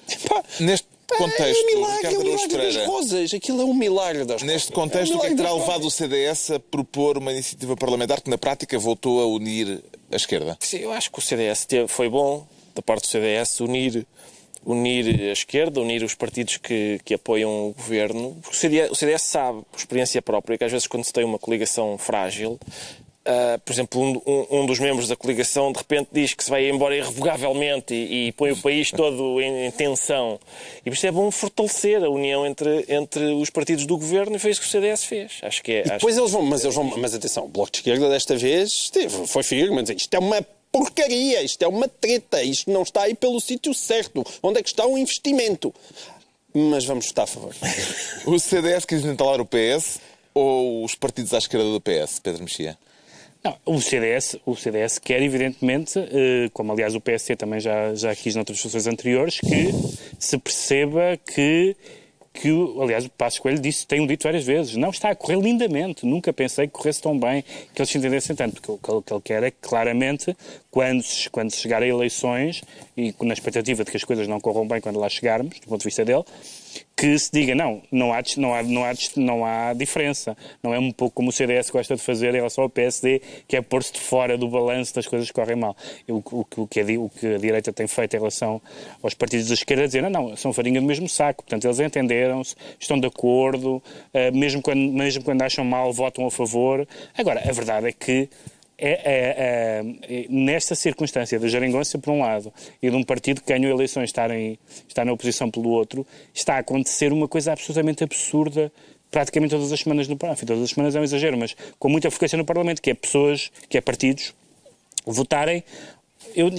Epá, Neste contexto, é um milagre, Ricardo é um milagre das Pereira. rosas. Aquilo é um milagre das Neste contexto, É um o que é que terá das levado o CDS a propor uma iniciativa parlamentar que, na prática, voltou a unir a esquerda? Sim, eu acho que o CDS foi bom, da parte do CDS, unir, unir a esquerda, unir os partidos que, que apoiam o governo. Porque o CDS, o CDS sabe, por experiência própria, que às vezes quando se tem uma coligação frágil, ah, por exemplo, um, um- dos membros da coligação de repente diz que se vai embora irrevogavelmente e, e põe o país todo em, em tensão. E por isso é bom fortalecer a união entre, entre os partidos do governo e foi isso que o CDS fez. Acho que é. Acho depois eles vão, mas eles vão, mas atenção, o Bloco de Esquerda desta vez esteve, foi firme, dizer, isto é uma porcaria, isto é uma treta, isto não está aí pelo sítio certo. Onde é que está o investimento? Mas vamos votar a favor. <laughs> O CDS quis entalar o PS ou os partidos à esquerda do PS, Pedro Mexia? Não, o CDS, o CDS quer, evidentemente, eh, como aliás o PSD também já, já quis noutras discussões anteriores, que se perceba que, que o- aliás, o Passos Coelho disse, tem dito várias vezes, não está a correr lindamente, nunca pensei que corresse tão bem, que eles se entendessem tanto, porque o que ele- quer é que, claramente, quando quando chegar a eleições, e na expectativa de que as coisas não corram bem quando lá chegarmos, do ponto de vista dele, que se diga, não, não há, não, há, não, há, não há diferença. Não é um pouco como o CDS gosta de fazer em relação ao PSD, que é pôr-se de fora do balanço das coisas que correm mal. O, o, o que a, o que a direita tem feito em relação aos partidos da esquerda é dizer, não, não, são farinha do mesmo saco. Portanto, eles entenderam-se, estão de acordo, eh, mesmo, quando, mesmo quando acham mal, votam a favor. Agora, a verdade é que é, é, é, nesta circunstância da geringonça, por um lado, e de um partido que ganhou eleições estar, em, estar na oposição pelo outro, está a acontecer uma coisa absolutamente absurda praticamente todas as semanas no Parlamento. Todas as semanas é um exagero, mas com muita frequência no Parlamento, que é pessoas, que é partidos, votarem. Eu,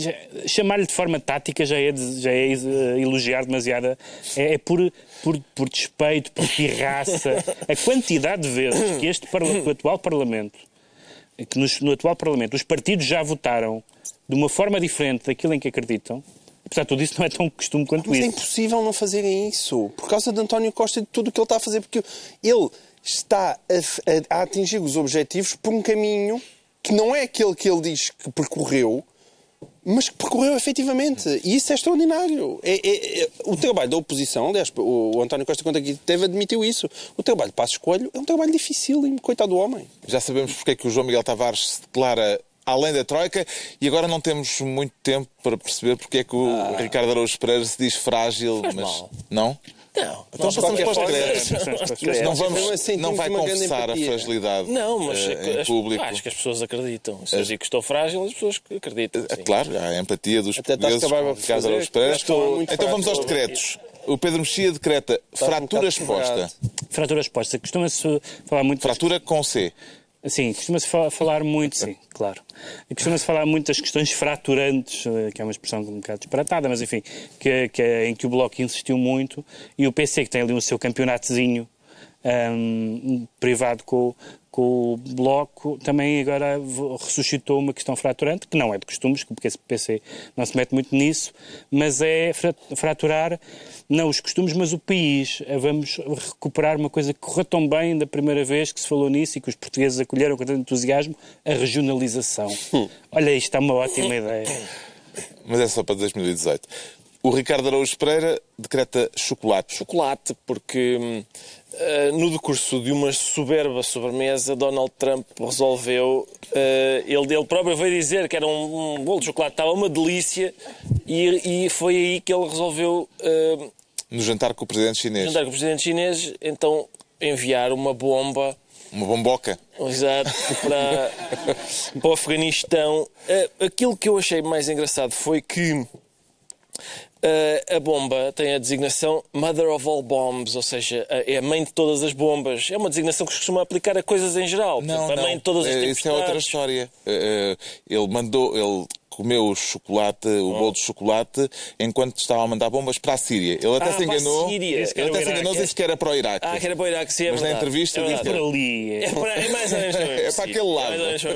chamar-lhe de forma tática já é, já é eh, elogiar demasiada. É, é por, por, por despeito, por pirraça. A quantidade de vezes que este o atual Parlamento que nos- no atual Parlamento os partidos já votaram de uma forma diferente daquilo em que acreditam, apesar de tudo isso não é tão costume quanto Mas é isso. impossível não fazerem isso. Por causa de António Costa e de tudo o que ele está a fazer. Porque ele está a, a- a atingir os objetivos por um caminho que não é aquele que ele diz que percorreu, mas que percorreu efetivamente. E isso é extraordinário. É, é- é- o trabalho da oposição, aliás, o, o António Costa, quando aqui teve, admitiu isso. O trabalho de Passos Coelho é um trabalho dificílimo, coitado do homem. Já sabemos porque é que o João Miguel Tavares se declara além da Troika e agora não temos muito tempo para perceber porque é que o Ricardo Araújo Pereira se diz frágil, mas mal. não? Não. Então Nós, de passamos para os decretos. Mas Não, vamos, sentimos não vai confessar a fragilidade Não, mas eh, em as- público. acho que as pessoas acreditam. Se eu digo que estou frágil, as pessoas acreditam. É sim. Claro, há a empatia dos Até portugueses com Ricardo Araújo Pereira. Então vamos aos decretos. O Pedro Mexia decreta um fratura exposta. Fratura exposta. Costuma-se falar muito Fratura com C. Sim, costuma-se fa- falar muito, sim, claro. Costuma-se falar muito das questões fraturantes, eh, que é uma expressão um bocado disparatada, mas enfim, que, que é em que o Bloco insistiu muito, e o PC, que tem ali o seu campeonatozinho ahm, privado com, com o Bloco, também agora ressuscitou uma questão fraturante, que não é de costumes, porque esse PC não se mete muito nisso, mas é fra- fraturar não os costumes, mas o país. Eh, Vamos recuperar uma coisa que correu tão bem da primeira vez que se falou nisso e que os portugueses acolheram com tanto entusiasmo, a regionalização. Olha, isto é uma ótima ideia. Mas é só para 2018. O Ricardo Araújo Pereira decreta chocolate. chocolate, porque hum, eh, no decurso de uma soberba sobremesa, Donald Trump resolveu. eh, ele, ele próprio veio dizer que era um, um bolo de chocolate, estava uma delícia, e, e foi aí que ele resolveu eh, No jantar com o presidente chinês. juntar com o presidente chinês, então enviar uma bomba. Uma bomboca. Exato, para, <laughs> para o Afeganistão. Aquilo que eu achei mais engraçado foi que eh, a bomba tem a designação Mother of All Bombs, ou seja, a- é a mãe de todas as bombas. É uma designação que se costuma aplicar a coisas em geral. Não, Portanto, a não. mãe de todas as Eh, Isso é outra história. Eh, Ele mandou, ele comeu o chocolate, o bolo de chocolate, enquanto estava a mandar bombas para a Síria. Ele até Ah, se para a enganou. Síria. Ele até se enganou, disse que era para o Iraque. Ah, que era para o Iraque, sim, é Mas na verdade. entrevista é disse verdade. Por ali. É, para, é mais ou menos para o mesmo É para aquele lado. É mais para.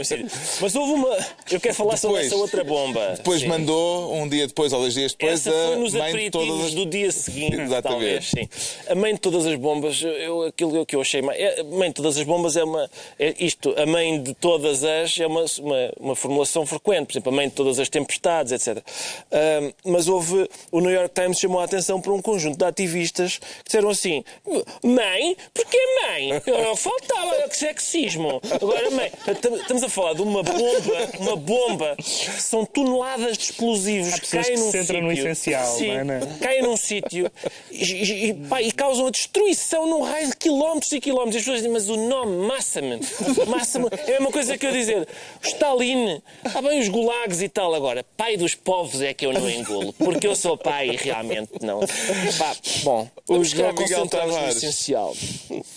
Mas houve uma. Eu quero falar sobre Depois- essa outra bomba. Depois Sim. mandou, um dia depois ou dois dias depois, Essa foi a nos mãe de todas aperitivos as... do dia seguinte, <laughs> Exatamente. talvez, sim. A mãe de todas as bombas, eu, aquilo que eu achei mais... é- A mãe de todas as bombas é uma... É isto, a mãe de todas as é uma, uma, uma formulação frequente. Por exemplo, a mãe de todas as tempestades, etc. Ahm, mas houve... O New York Times chamou a atenção para um conjunto de ativistas que disseram assim Mãe? Porquê mãe? Eu- Faltava que sexismo. Agora, mãe... Estamos a falar de uma bomba, uma bomba. São toneladas de explosivos pessoas caem que num centram no sítio. essencial, Sim, não é, não é? caem num sítio e, e- pá, e causam a destruição num raio de quilómetros e quilómetros. E as pessoas dizem, mas o nome Massaman, Massaman é uma coisa que eu dizer. Stalin, há bem os gulags e tal. Agora, pai dos povos é que eu não engulo, porque eu sou pai e realmente não. Pá, bom, cá, já Miguel Tavares. essencial.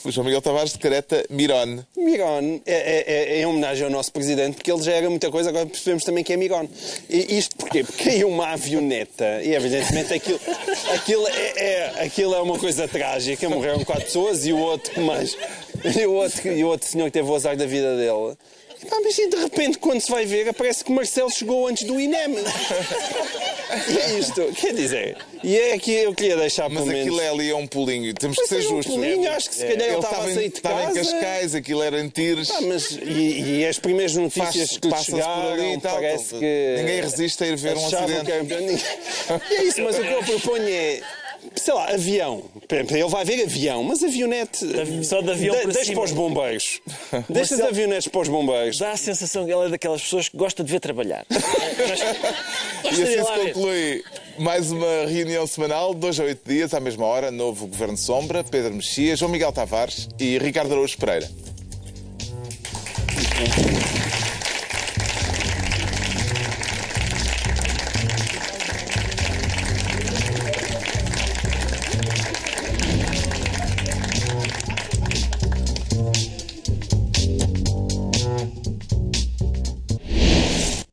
O João Miguel Tavares decreta Miron. Miron é, é, é em homenagem ao nosso presidente, porque ele já era muita coisa, agora percebemos também que é Miron. E isto porquê? Porque caiu uma avioneta e, evidentemente, aquilo, aquilo, é, é- aquilo é uma coisa trágica. Morreram quatro pessoas e o outro que mais. E o outro, e o outro senhor que teve o azar da vida dele. Pá, mas e de repente, quando se vai ver, parece que Marcelo chegou antes do INEM. E <laughs> é isto, quer dizer. E é aqui eu queria deixar Mas pelo menos. aquilo é ali é um pulinho. Temos que Pois ser é um justos. pulinho, acho que se calhar ele estava a sair de estava em casa. Cascais, aquilo era em Tires. Ah, mas e, e as primeiras notícias Passa- que lhe chegaram, ali e tal, parece que... ninguém resiste a ir ver um acidente. que era- <laughs> E é isso, mas o que eu proponho é... Sei lá, avião. Ele vai ver avião, mas avionete... Só de avião De- para Deixa cima. para os bombeiros. <laughs> Deixa as avionetes para os bombeiros. Dá a sensação que ela é daquelas pessoas que gosta de ver trabalhar. <laughs> E assim se conclui mais uma reunião semanal, dois a oito dias, à mesma hora, novo Governo Sombra, Pedro Mexia, João Miguel Tavares e Ricardo Araújo Pereira.